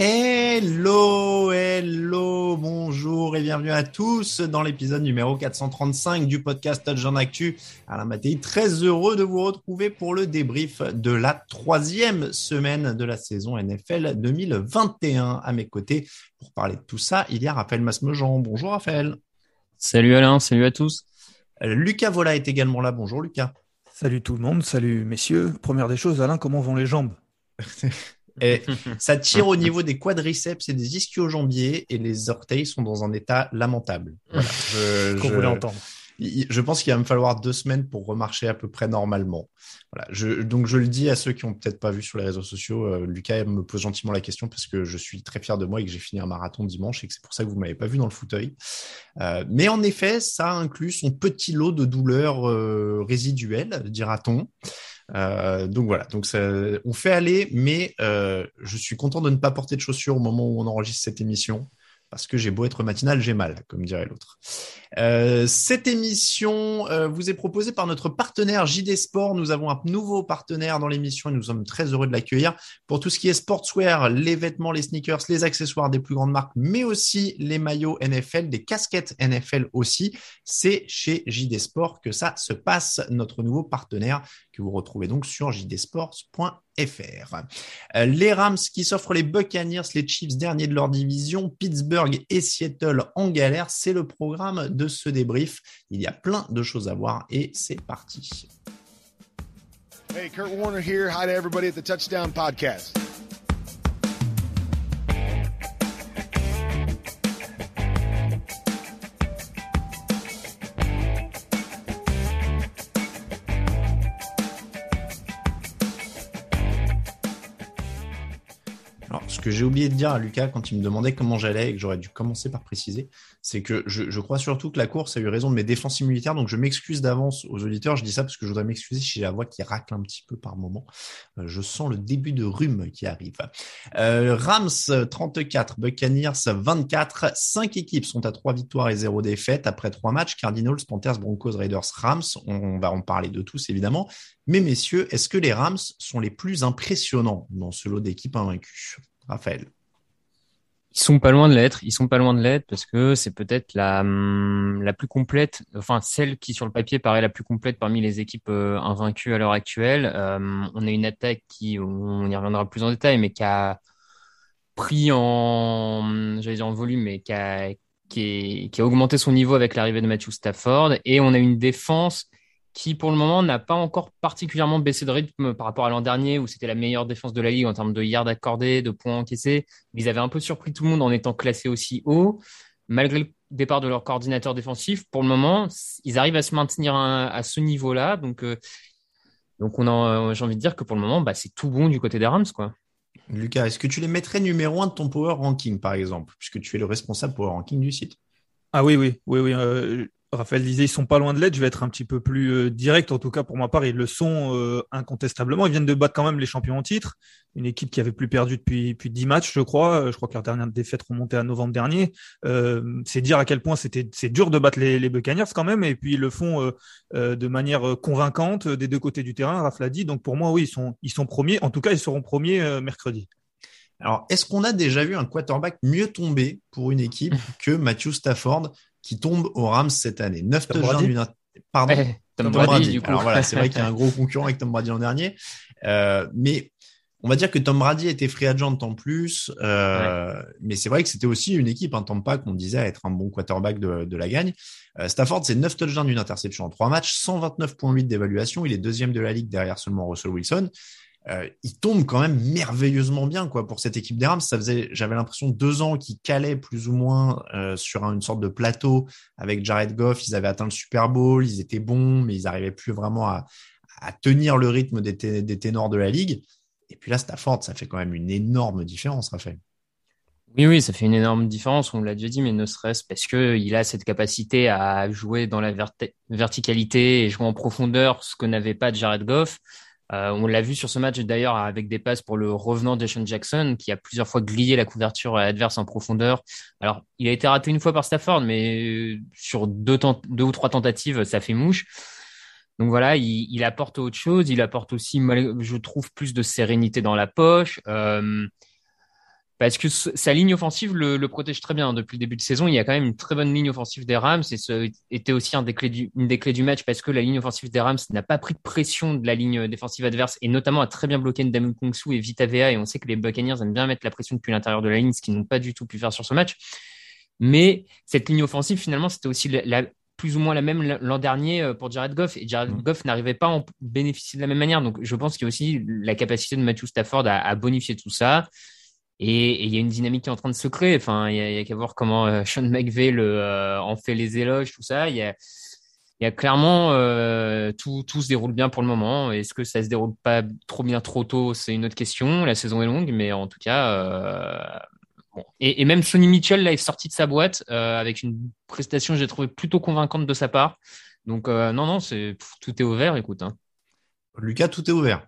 Hello, hello, bonjour et bienvenue à tous dans l'épisode numéro 435 du podcast Touchdown Actu. Alain Mattei, très heureux de vous retrouver pour le débrief de la troisième semaine de la saison NFL 2021. À mes côtés, pour parler de tout ça, il y a Raphaël Masmejean. Bonjour Raphaël. Salut Alain, salut à tous. Euh, Lucas Vola est également là. Bonjour Lucas. Salut tout le monde, salut messieurs. Première des choses, Alain, comment vont les jambes? Et ça tire au niveau des quadriceps et des ischio-jambiers et les orteils sont dans un état lamentable. Voilà. Je, Qu'on je- voulait entendre. je pense qu'il va me falloir deux semaines pour remarcher à peu près normalement. Voilà. Je, donc je le dis à ceux qui ont peut-être pas vu sur les réseaux sociaux, euh, Lucas me pose gentiment la question parce que je suis très fier de moi et que j'ai fini un marathon dimanche et que c'est pour ça que vous m'avez pas vu dans le fauteuil. Euh, mais en effet, ça inclut son petit lot de douleurs euh, résiduelles, dira-t-on. Euh, donc voilà, donc ça, on fait aller, mais euh, je suis content de ne pas porter de chaussures au moment où on enregistre cette émission, parce que j'ai beau être matinal, j'ai mal, comme dirait l'autre. Euh, cette émission euh, vous est proposée par notre partenaire JD Sport. Nous avons un nouveau partenaire dans l'émission et nous sommes très heureux de l'accueillir pour tout ce qui est sportswear, les vêtements, les sneakers, les accessoires des plus grandes marques, mais aussi les maillots NFL, des casquettes NFL aussi. C'est chez JD Sport que ça se passe, notre nouveau partenaire que vous retrouvez donc sur jdsports.fr. Euh, Les Rams qui s'offrent les Buccaneers, les Chiefs derniers de leur division, Pittsburgh et Seattle en galère, c'est le programme de ce débrief. Il y a plein de choses à voir et c'est parti. Hey, Kurt Warner here. Hi to everybody at the Touchdown Podcast. Que j'ai oublié de dire à Lucas quand il me demandait comment j'allais et que j'aurais dû commencer par préciser, c'est que je, crois surtout que la course a eu raison de mes défenses immunitaires, donc je m'excuse d'avance aux auditeurs. Je dis ça parce que je voudrais m'excuser si j'ai la voix qui racle un petit peu par moment. Euh, je sens le début de rhume qui arrive. Euh, Rams 34, Buccaneers 24. Cinq équipes sont à trois victoires et zéro défaite après trois matchs. Cardinals, Panthers, Broncos, Raiders, Rams. On va en parler de tous évidemment. Mais messieurs, est-ce que les Rams sont les plus impressionnants dans ce lot d'équipes invaincues? Raphaël. Ils sont pas loin de l'être, ils sont pas loin de l'être parce que c'est peut-être la hum, la plus complète, enfin celle qui sur le papier paraît la plus complète parmi les équipes euh, invaincues à l'heure actuelle. Euh, on a une attaque qui, on y reviendra plus en détail, mais qui a pris en, j'allais dire en volume, mais qui a qui, a augmenté son niveau avec l'arrivée de Matthew Stafford, et on a une défense qui pour le moment n'a pas encore particulièrement baissé de rythme par rapport à l'an dernier où c'était la meilleure défense de la ligue en termes de yards accordés, de points encaissés. Ils avaient un peu surpris tout le monde en étant classés aussi haut. Malgré le départ de leur coordinateur défensif, pour le moment, ils arrivent à se maintenir à, à ce niveau-là. Donc, euh, donc on en, j'ai envie de dire que pour le moment, bah, c'est tout bon du côté des Rams, quoi. Lucas, est-ce que tu les mettrais numéro un de ton power ranking, par exemple, puisque tu es le responsable power ranking du site? Ah oui, oui, oui, oui. euh, Raphaël disait ils sont pas loin de l'aide. Je vais être un petit peu plus euh, direct. En tout cas, pour ma part, ils le sont euh, incontestablement. Ils viennent de battre quand même les champions en titre, une équipe qui avait plus perdu depuis depuis dix matchs, je crois. Euh, je crois que leur dernière défaite remontait à novembre dernier. c'est dire à quel point c'était c'est dur de battre les, les Buccaneers quand même. Et puis ils le font de manière convaincante des deux côtés du terrain. Raph l'a dit. Donc pour moi, oui, ils sont ils sont premiers. En tout cas, ils seront premiers mercredi. Alors, est-ce qu'on a déjà vu un quarterback mieux tomber pour une équipe que Matthew Stafford? Qui tombe aux Rams cette année. 9 touchdowns d'une Pardon. Tom, Brady, Du coup. Alors voilà, c'est vrai qu'il y a un gros concurrent avec Tom Brady l'an dernier. Euh, mais on va dire que Tom Brady était free agent en plus. Euh, Mais c'est vrai que c'était aussi une équipe, un Tampa qu'on disait être un bon quarterback de, de la gagne. Euh, Stafford, c'est 9 touchdowns d'une interception en 3 matchs, 129.8 d'évaluation. Il est deuxième de la ligue derrière seulement Russell Wilson. Euh, il tombe quand même merveilleusement bien quoi pour cette équipe des Rams. Ça faisait, j'avais l'impression deux ans qu'ils calaient plus ou moins euh, sur une sorte de plateau avec Jared Goff. Ils avaient atteint le Super Bowl, ils étaient bons, mais ils n'arrivaient plus vraiment à, tenir le rythme des, ténors de la ligue. Et puis là, Stafford, ça fait quand même une énorme différence, Raphaël. Oui, oui, ça fait une énorme différence, on l'a déjà dit, mais ne serait-ce parce qu'il a cette capacité à jouer dans la verticalité et jouer en profondeur, ce que n'avait pas Jared Goff. Euh, on l'a vu sur ce match d'ailleurs avec des passes pour le revenant Jason Jackson qui a plusieurs fois grillé la couverture adverse en profondeur. Alors, il a été raté une fois par Stafford, mais euh, sur deux, deux ou trois tentatives, ça fait mouche. Donc voilà, il, il, apporte autre chose. Il apporte aussi, je trouve, plus de sérénité dans la poche. Euh, parce que sa ligne offensive le, le, protège très bien depuis le début de saison. Il y a quand même une très bonne ligne offensive des Rams et ce était aussi un des clés du, une des clés du match parce que la ligne offensive des Rams n'a pas pris de pression de la ligne défensive adverse et notamment a très bien bloqué Ndamukong Kongsu et Vita Vea et on sait que les Buccaneers aiment bien mettre la pression depuis l'intérieur de la ligne, ce qu'ils n'ont pas du tout pu faire sur ce match. Mais cette ligne offensive, finalement, c'était aussi la, plus ou moins la même l'an dernier euh, pour Jared Goff et Jared mmh. Goff n'arrivait pas à en bénéficier de la même manière. Donc, je pense qu'il y a aussi la capacité de Matthew Stafford à, à bonifier tout ça. Et il y a une dynamique qui est en train de se créer. Enfin, il y a, qu'à voir comment euh, Sean le, euh, en fait les éloges, tout ça. Il y a, clairement euh, tout, se déroule bien pour le moment. Est-ce que ça se déroule pas trop bien trop tôt? C'est une autre question. La saison est longue, mais en tout cas, bon. Et, même Sonny Mitchell là est sorti de sa boîte avec une prestation j'ai trouvé plutôt convaincante de sa part. Donc non, non, c'est tout est ouvert. Écoute. Hein. Lucas, tout est ouvert.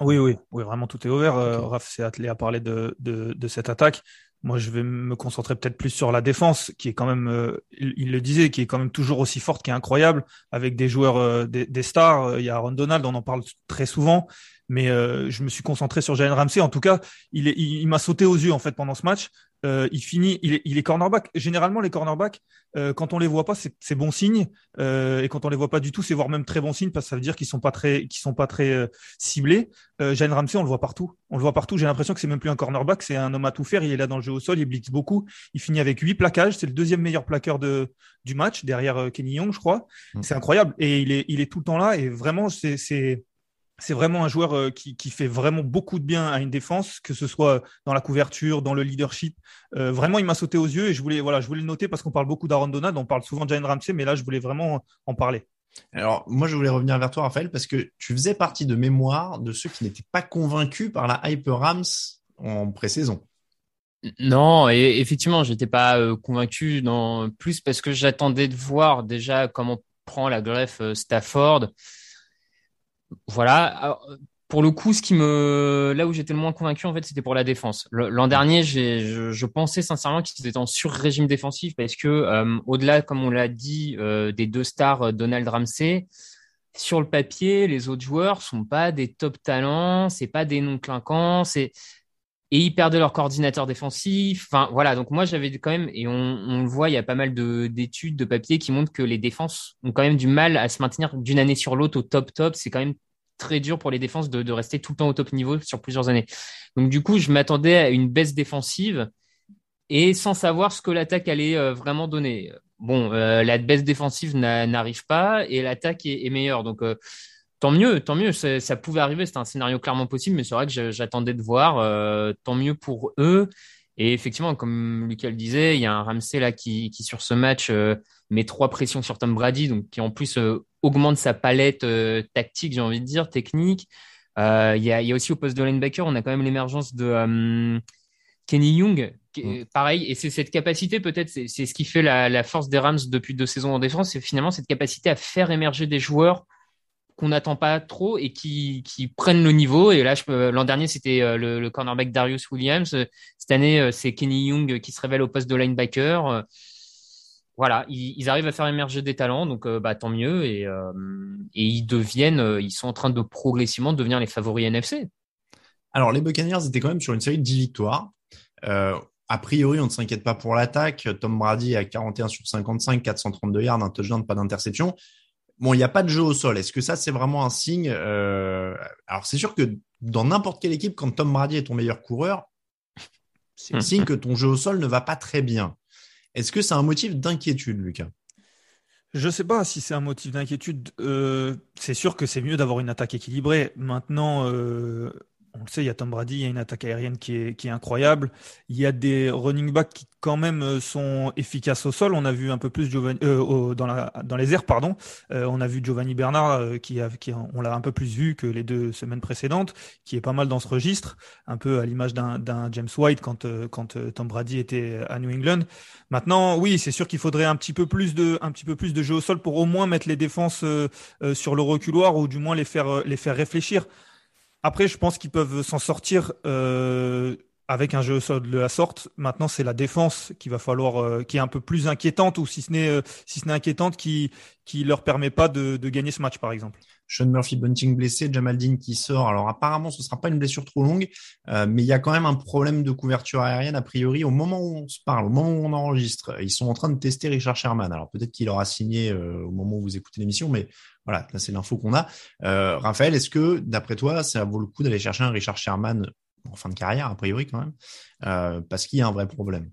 Oui, oui, oui, vraiment tout est ouvert. Euh, Raph s'est attelé à parler de, de, de, cette attaque. Moi, je vais me concentrer peut-être plus sur la défense, qui est quand même, euh, il, le disait, qui est quand même toujours aussi forte, qui est incroyable, avec des joueurs, euh, des, des, stars. Il y a Aaron Donald, on en parle très souvent, mais je me suis concentré sur Jalen Ramsey. En tout cas, il, est, il m'a sauté aux yeux en fait pendant ce match. Euh, il finit, il est, il est cornerback. Généralement, les cornerbacks, euh, quand on les voit pas, c'est bon signe. Euh, et quand on les voit pas du tout, c'est voire même très bon signe parce que ça veut dire qu'ils sont pas très, qu'ils sont pas très euh, ciblés. Euh, Jane Ramsey, on le voit partout. On le voit partout. J'ai l'impression que c'est même plus un cornerback, c'est un homme à tout faire. Il est là dans le jeu au sol, il blitz beaucoup. Il finit avec huit plaquages. C'est le deuxième meilleur plaqueur de du match derrière Kenny Young, je crois. Mm. C'est incroyable. Et il est, il est tout le temps là. Et vraiment, c'est, c'est vraiment un joueur euh, qui, qui, fait vraiment beaucoup de bien à une défense, que ce soit dans la couverture, dans le leadership. Euh, vraiment, il m'a sauté aux yeux et je voulais, voilà, je voulais le noter parce qu'on parle beaucoup d'Aaron Donald, on parle souvent de Jalen Ramsey, mais là, je voulais vraiment en parler. Alors, moi, je voulais revenir vers toi, Raphaël, parce que tu faisais partie de mémoire de ceux qui n'étaient pas convaincus par la hype Rams en pré-saison. Non, et effectivement, j'étais pas euh, convaincu, non, plus parce que j'attendais de voir déjà comment prend la greffe Stafford. Voilà. pour le coup, ce qui me, là où j'étais le moins convaincu, en fait, c'était pour la défense. L'an dernier, je, je, pensais sincèrement qu'ils étaient en sur-régime défensif parce que, euh, au-delà, comme on l'a dit, euh, des deux stars, euh, Donald Ramsey, sur le papier, les autres joueurs sont pas des top talents, c'est pas des noms clinquants, c'est et ils perdaient leur coordinateur défensif. Enfin, voilà. Donc moi, j'avais quand même, et on, le voit, il y a pas mal d'études, de, papiers qui montrent que les défenses ont quand même du mal à se maintenir d'une année sur l'autre au top top. C'est quand même très dur pour les défenses de, rester tout le temps au top niveau sur plusieurs années. Donc du coup, je m'attendais à une baisse défensive et sans savoir ce que l'attaque allait euh, vraiment donner. Bon, euh, la baisse défensive n'arrive pas et l'attaque est, est, meilleure. Donc euh, tant mieux, tant mieux. Ça pouvait arriver, c'était un scénario clairement possible, mais c'est vrai que j'attendais de voir. Euh, tant mieux pour eux. Et effectivement, comme Lucas le disait, il y a un Ramsey là qui, qui sur ce match euh, met trois pressions sur Tom Brady, donc qui en plus euh, augmente sa palette tactique, j'ai envie de dire, technique. Il y a, il, y, a, aussi au poste de linebacker, on a quand même l'émergence de Kenny Young, mm. pareil, et c'est cette capacité peut-être, c'est ce qui fait la, la, force des Rams depuis deux saisons en défense, c'est finalement cette capacité à faire émerger des joueurs qu'on n'attend pas trop et qui, prennent le niveau. Et là, l'an dernier, c'était euh, le, cornerback Darius Williams. Cette année, c'est Kenny Young qui se révèle au poste de linebacker voilà, ils, arrivent à faire émerger des talents, donc euh, bah, tant mieux. Et, euh, ils deviennent, euh, ils sont en train de progressivement devenir les favoris NFC. Alors, les Buccaneers étaient quand même sur une série de 10 victoires. a priori, on ne s'inquiète pas pour l'attaque. Tom Brady a 41 sur 55, 432 yards, un touchdown, pas d'interception. Bon, il n'y a pas de jeu au sol. Est-ce que ça, c'est vraiment un signe Alors, c'est sûr que dans n'importe quelle équipe, quand Tom Brady est ton meilleur coureur, c'est un signe que ton jeu au sol ne va pas très bien. Est-ce que c'est un motif d'inquiétude, Lucas? Je ne sais pas si c'est un motif d'inquiétude. Euh, c'est sûr que c'est mieux d'avoir une attaque équilibrée. Maintenant, euh, on le sait, il y a Tom Brady, il y a une attaque aérienne qui est, qui est incroyable. Il y a des running backs qui quand même euh, sont efficaces au sol. On a vu un peu plus Giovanni, euh, dans, la, dans les airs, pardon. Euh, on a vu Giovanni Bernard euh, qui, a, qui on l'a un peu plus vu que les deux semaines précédentes, qui est pas mal dans ce registre, un peu à l'image d'un, James White quand, quand Tom Brady était à New England. Maintenant, oui, c'est sûr qu'il faudrait un petit peu plus de, un petit peu plus de jeu au sol pour au moins mettre les défenses sur le reculoir ou du moins les faire, les faire réfléchir. Après, je pense qu'ils peuvent s'en sortir euh, avec un jeu sol de la sorte. Maintenant, c'est la défense qui va falloir, euh, qui est un peu plus inquiétante ou si ce n'est, euh, si ce n'est inquiétante, qui qui leur permet pas de, de gagner ce match, par exemple. Sean Murphy Bunting blessé, Jamal Dean qui sort. Alors apparemment, ce sera pas une blessure trop longue, euh, mais il y a quand même un problème de couverture aérienne a priori. Au moment où on se parle, au moment où on enregistre, ils sont en train de tester Richard Sherman. Alors peut-être qu'il aura signé au moment où vous écoutez l'émission, mais voilà, là c'est l'info qu'on a. Euh, Raphaël, est-ce que d'après toi, ça vaut le coup d'aller chercher un Richard Sherman en fin de carrière, a priori quand même, euh, parce qu'il y a un vrai problème?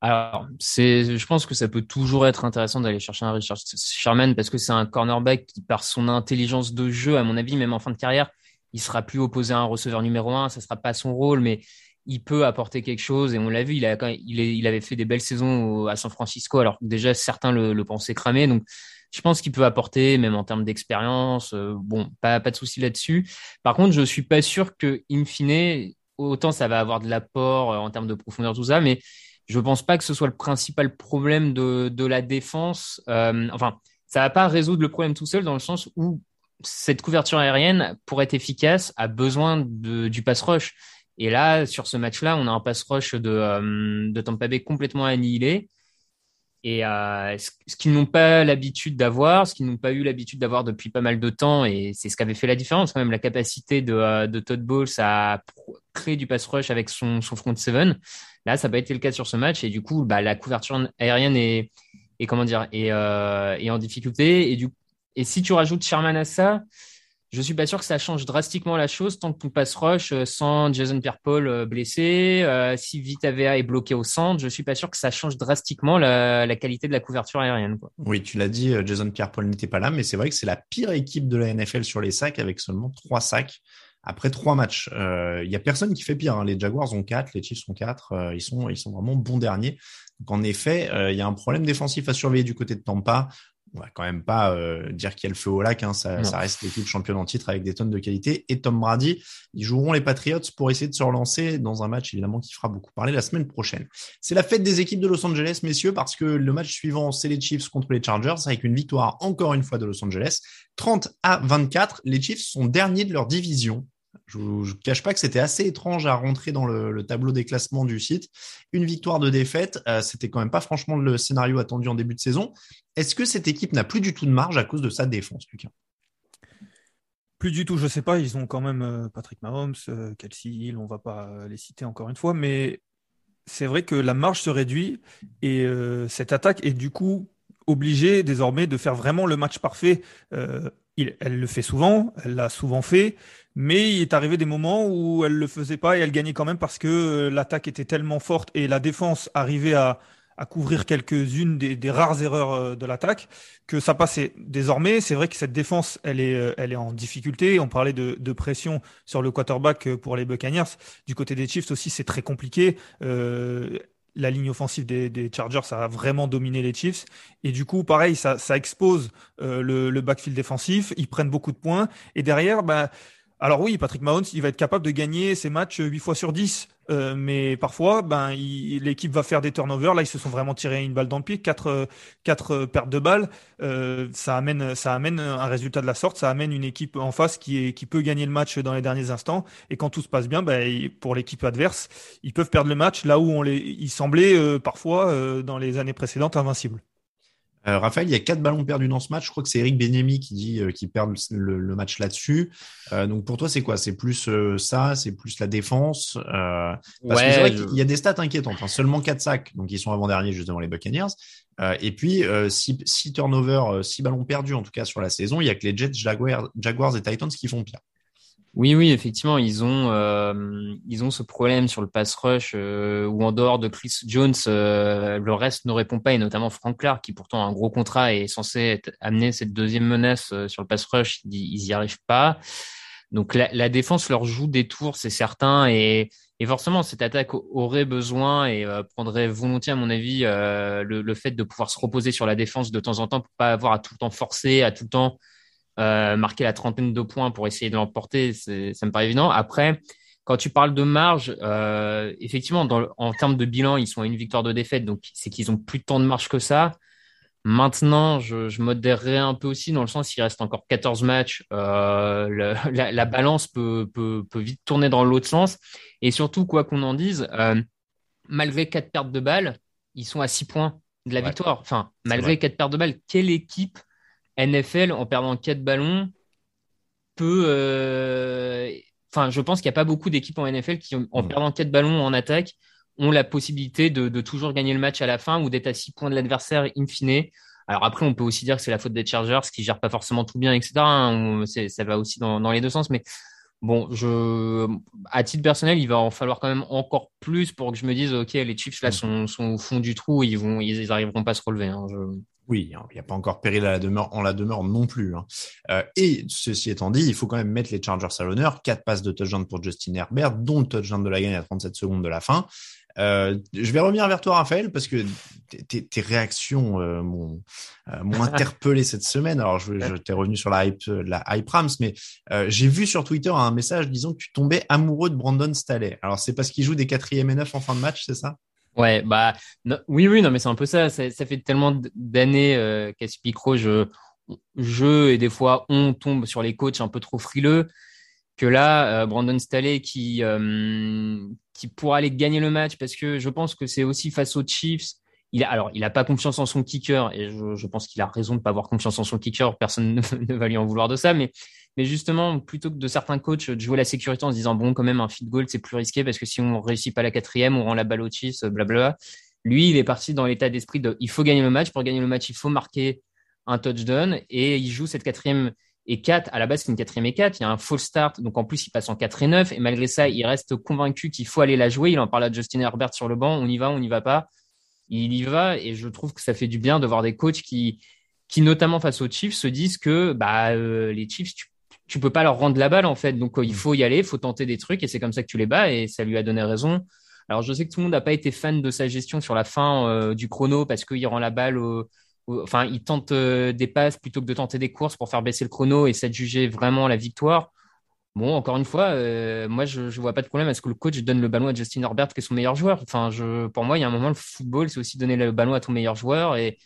Alors, c'est, je pense que ça peut toujours être intéressant d'aller chercher un Richard Sherman parce que c'est un cornerback qui, par son intelligence de jeu, à mon avis, même en fin de carrière, il sera plus opposé à un receveur numéro un, ça sera pas son rôle, mais il peut apporter quelque chose. Et on l'a vu, il, a, il, il avait fait des belles saisons à San Francisco, alors déjà certains le, le pensaient cramé, donc je pense qu'il peut apporter, même en termes d'expérience. Euh, bon, pas, pas de souci là-dessus. Par contre, je suis pas sûr que, in fine, autant ça va avoir de l'apport euh, en termes de profondeur, tout ça, mais je pense pas que ce soit le principal problème de, de la défense. Euh, enfin, ça va pas résoudre le problème tout seul dans le sens où cette couverture aérienne, pour être efficace, a besoin du pass rush. Et là, sur ce match-là, on a un pass rush de, de Tampa Bay complètement annihilé. Et euh, ce qu'ils n'ont pas l'habitude d'avoir, ce qu'ils n'ont pas eu l'habitude d'avoir depuis pas mal de temps, et c'est ce qui avait fait la différence quand même, la capacité de, euh, de Todd Bowles à créer du pass rush avec son, son front seven. Là, ça n'a pas été le cas sur ce match, et du coup, bah, la couverture aérienne est, comment dire, est, euh, en difficulté. Et si tu rajoutes Sherman à ça, je suis pas sûr que ça change drastiquement la chose tant que ton pass rush euh, sans Jason Pierre-Paul euh, blessé, euh, si Vitavea est bloqué au centre, je suis pas sûr que ça change drastiquement la, qualité de la couverture aérienne. Oui, tu l'as dit, Jason Pierre-Paul n'était pas là, mais c'est vrai que c'est la pire équipe de la NFL sur les sacs avec seulement trois sacs après trois matchs. Il y a personne qui fait pire. Hein. Les Jaguars ont quatre, les Chiefs ont quatre. ils sont ils sont vraiment bons derniers. Donc en effet, il y a un problème défensif à surveiller du côté de Tampa on va quand même pas euh, dire qu'il y a le feu au lac. Hein, ça, ça, reste l'équipe championne en titre avec des tonnes de qualité. Et Tom Brady, ils joueront les Patriots pour essayer de se relancer dans un match évidemment qui fera beaucoup parler la semaine prochaine. C'est la fête des équipes de Los Angeles, messieurs, parce que le match suivant, c'est les Chiefs contre les Chargers avec une victoire encore une fois de Los Angeles, 30 à 24. Les Chiefs sont derniers de leur division je ne cache pas que c'était assez étrange à rentrer dans le, tableau des classements du site. Une victoire de défaite, euh, c'était quand même pas franchement le scénario attendu en début de saison. Est-ce que cette équipe n'a plus du tout de marge à cause de sa défense, Lucas? Plus du tout, je sais pas. Ils ont quand même euh, Patrick Mahomes, euh, Kelsey Hill, on va pas les citer encore une fois, mais c'est vrai que la marge se réduit et cette attaque est du coup obligée désormais de faire vraiment le match parfait. elle le fait souvent, elle l'a souvent fait. Mais il est arrivé des moments où elle le faisait pas et elle gagnait quand même parce que euh, l'attaque était tellement forte et la défense arrivait à, à couvrir quelques-unes des, des, rares erreurs euh, de l'attaque que ça passait. Désormais, c'est vrai que cette défense, elle est, euh, elle est en difficulté. On parlait de, de pression sur le quarterback pour les Buccaneers. Du côté des Chiefs aussi, c'est très compliqué. Euh, la ligne offensive des, des, Chargers, ça a vraiment dominé les Chiefs. Et du coup, pareil, ça, ça expose le, le backfield défensif. Ils prennent beaucoup de points. Et derrière, bah, Alors oui, Patrick Mahomes, il va être capable de gagner ses matchs 8 fois sur 10. Euh, mais parfois, ben, l'équipe va faire des turnovers. Là, ils se sont vraiment tirés une balle dans le pied, quatre, quatre pertes de balles. Euh, ça amène, ça amène un résultat de la sorte. Ça amène une équipe en face qui qui peut gagner le match dans les derniers instants. Et quand tout se passe bien, ben, pour l'équipe adverse, ils peuvent perdre le match là où on les, ils semblaient euh, parfois euh, dans les années précédentes invincibles. Euh, Raphaël, il y a quatre ballons perdus dans ce match. Je crois que c'est Eric Benemi qui dit euh, qu'il perd le, match là-dessus. Euh, donc pour toi, c'est quoi? C'est plus ça? C'est plus la défense? Parce que c'est vrai qu'il y a des stats inquiétantes. Hein. Seulement quatre sacs, donc ils sont avant-derniers juste devant les Buccaneers. et puis six, turnovers, six ballons perdus en tout cas sur la saison. Il y a que les Jets, Jaguars, Jaguars et Titans qui font pire. Oui, oui, effectivement, ils ont euh, ils ont ce problème sur le pass rush euh, où en dehors de Chris Jones, euh, le reste ne répond pas et notamment Frank Clark qui pourtant a un gros contrat et est censé amener cette deuxième menace sur le pass rush, ils y arrivent pas. Donc la, la défense leur joue des tours, c'est certain et et forcément, cette attaque aurait besoin et prendrait volontiers, à mon avis, le, le, fait de pouvoir se reposer sur la défense de temps en temps pour pas avoir à tout le temps forcer, à tout le temps euh, marquer la trentaine de points pour essayer de l'emporter, ça me paraît évident. Après, quand tu parles de marge, euh, effectivement, dans, en termes de bilan, ils sont à une victoire de défaite, donc c'est qu'ils ont plus de temps de marge que ça. Maintenant, je, je modérerais un peu aussi dans le sens qu'il reste encore 14 matchs, euh, le, la, la, balance peut, peut, peut, vite tourner dans l'autre sens. Et surtout, quoi qu'on en dise, euh, malgré quatre pertes de balles, ils sont à 6 points de la victoire. Enfin, malgré quatre pertes de balles, quelle équipe NFL, en perdant quatre ballons, peut. Euh, enfin, je pense qu'il n'y a pas beaucoup d'équipes en NFL qui, en mm. perdant quatre ballons en attaque, ont la possibilité de, toujours gagner le match à la fin ou d'être à six points de l'adversaire in fine. Alors après, on peut aussi dire que c'est la faute des Chargers qui gèrent pas forcément tout bien, etc. Hein, ça va aussi dans, les deux sens, mais bon, je, à titre personnel, il va en falloir quand même encore plus pour que je me dise, ok, les Chiefs là mm. sont, au fond du trou, ils vont, ils, arriveront pas à se relever. Hein, oui, il n'y a pas encore péril à la demeure, en la demeure non plus. Hein. Euh, et ceci étant dit, il faut quand même mettre les Chargers à l'honneur. Quatre passes de touchdown pour Justin Herbert, dont le touchdown de la gagne à 37 secondes de la fin. Euh, je vais revenir vers toi, Raphaël, parce que tes, réactions euh, m'ont interpellé cette semaine. Alors, je, je t'ai revenu sur la hype, la hype Rams, mais j'ai vu sur Twitter un message disant que tu tombais amoureux de Brandon Staley. Alors, c'est parce qu'il joue des quatrième et neuf en fin de match, c'est ça? Ouais, bah oui, oui, non, mais c'est un peu ça. Ça, fait tellement d'années euh, qu'à ce je, je et des fois on tombe sur les coachs un peu trop frileux que là, euh, Brandon Staley qui euh, qui pourra aller gagner le match parce que je pense que c'est aussi face aux Chiefs. Alors, il a pas confiance en son kicker et je, pense qu'il a raison de pas avoir confiance en son kicker. Personne ne, ne va lui en vouloir de ça, mais mais justement, plutôt que de certains coachs de jouer la sécurité en se disant bon, quand même, un feed goal, c'est plus risqué parce que si on réussit pas la quatrième, on rend la balle au Chiefs, blablabla. Lui, il est parti dans l'état d'esprit de il faut gagner le match. Pour gagner le match, il faut marquer un touchdown et il joue cette quatrième et 4. À la base, c'est une quatrième et 4. Il y a un false start. Donc, en plus, il passe en 4 et 9. Et malgré ça, il reste convaincu qu'il faut aller la jouer. Il en parle à Justin Herbert sur le banc. On y va, on n'y va pas. Il y va. Et je trouve que ça fait du bien de voir des coachs qui, qui notamment face aux Chiefs, se disent que bah, euh, les Chiefs, tu tu peux pas leur rendre la balle en fait. Donc euh, il mm. faut y aller, il faut tenter des trucs et c'est comme ça que tu les bats et ça lui a donné raison. Alors je sais que tout le monde n'a pas été fan de sa gestion sur la fin euh, du chrono parce qu'il rend la balle enfin il tente euh, des passes plutôt que de tenter des courses pour faire baisser le chrono et ça juger vraiment la victoire. Bon, encore une fois, moi je, je vois pas de problème à ce que le coach donne le ballon à Justin Herbert qui est son meilleur joueur. Enfin, je, pour moi, il y a un moment le football, c'est aussi donner le ballon à ton meilleur joueur et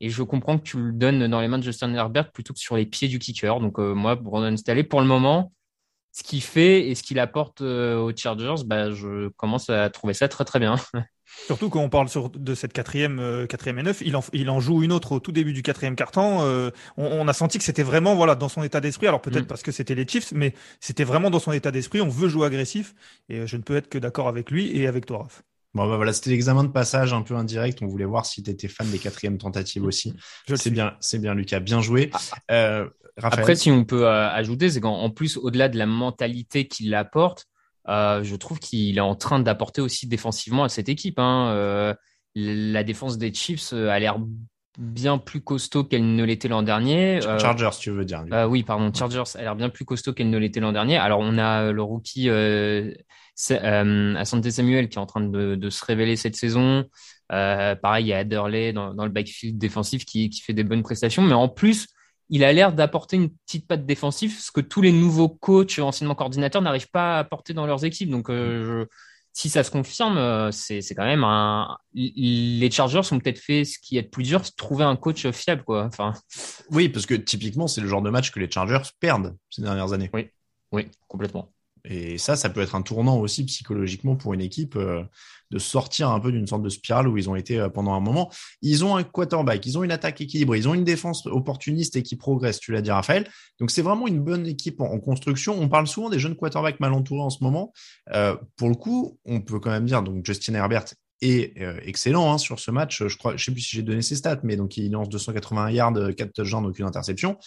et je comprends que tu le donnes dans les mains de Justin Herbert plutôt que sur les pieds du kicker. Donc euh, moi, Brandon Staley, pour le moment, ce qu'il fait et ce qu'il apporte euh, aux Chargers, bah, je commence à trouver ça très très bien. Surtout quand on parle sur, de cette quatrième, euh, quatrième et neuf, il en, il en joue une autre au tout début du quatrième carton. Euh, on, on, a senti que c'était vraiment voilà dans son état d'esprit. Alors peut-être mm. parce que c'était les Chiefs, mais c'était vraiment dans son état d'esprit. On veut jouer agressif et je ne peux être que d'accord avec lui et avec toi, Raph. Bon, bah voilà, c'était l'examen de passage un peu indirect. On voulait voir si tu étais fan des quatrièmes tentatives aussi. C'est bien, c'est bien, Lucas. Bien joué. Ah, Après, si on peut euh, ajouter, c'est qu'en plus, au-delà de la mentalité qu'il apporte, euh, je trouve qu'il est en train d'apporter aussi défensivement à cette équipe. Hein. Euh, la défense des Chiefs a l'air bien plus costaud qu'elle ne l'était l'an dernier. Chargers, tu veux dire. oui, pardon, Chargers a l'air bien plus costaud qu'elle ne l'était l'an dernier. Alors, on a le rookie Asante Samuel qui est en train de, de se révéler cette saison. Pareil, il y a Adderley dans, dans, le backfield défensif qui, qui fait des bonnes prestations. Mais en plus, il a l'air d'apporter une petite patte défensive, ce que tous les nouveaux coachs, anciennement coordinateurs, n'arrivent pas à apporter dans leurs équipes. Donc, euh, si ça se confirme, euh, c'est quand même un. Les Chargers ont peut-être fait ce qui est le plus dur, c'est trouver un coach fiable, quoi. Enfin. Oui, parce que typiquement, c'est le genre de match que les Chargers perdent ces dernières années. Oui, oui, complètement. Et ça, ça peut être un tournant aussi psychologiquement pour une équipe euh, de sortir un peu d'une sorte de spirale où ils ont été euh, pendant un moment. Ils ont un quarterback, ils ont une attaque équilibrée, ils ont une défense opportuniste et qui progresse, tu l'as dit Raphaël. Donc c'est vraiment une bonne équipe en, construction. On parle souvent des jeunes quarterbacks mal entourés en ce moment. Euh, pour le coup, on peut quand même dire, donc Justin Herbert est excellent hein, sur ce match. Je crois, je sais plus si j'ai donné ses stats, mais donc il lance 281 yards, 4 touchdowns, aucune interception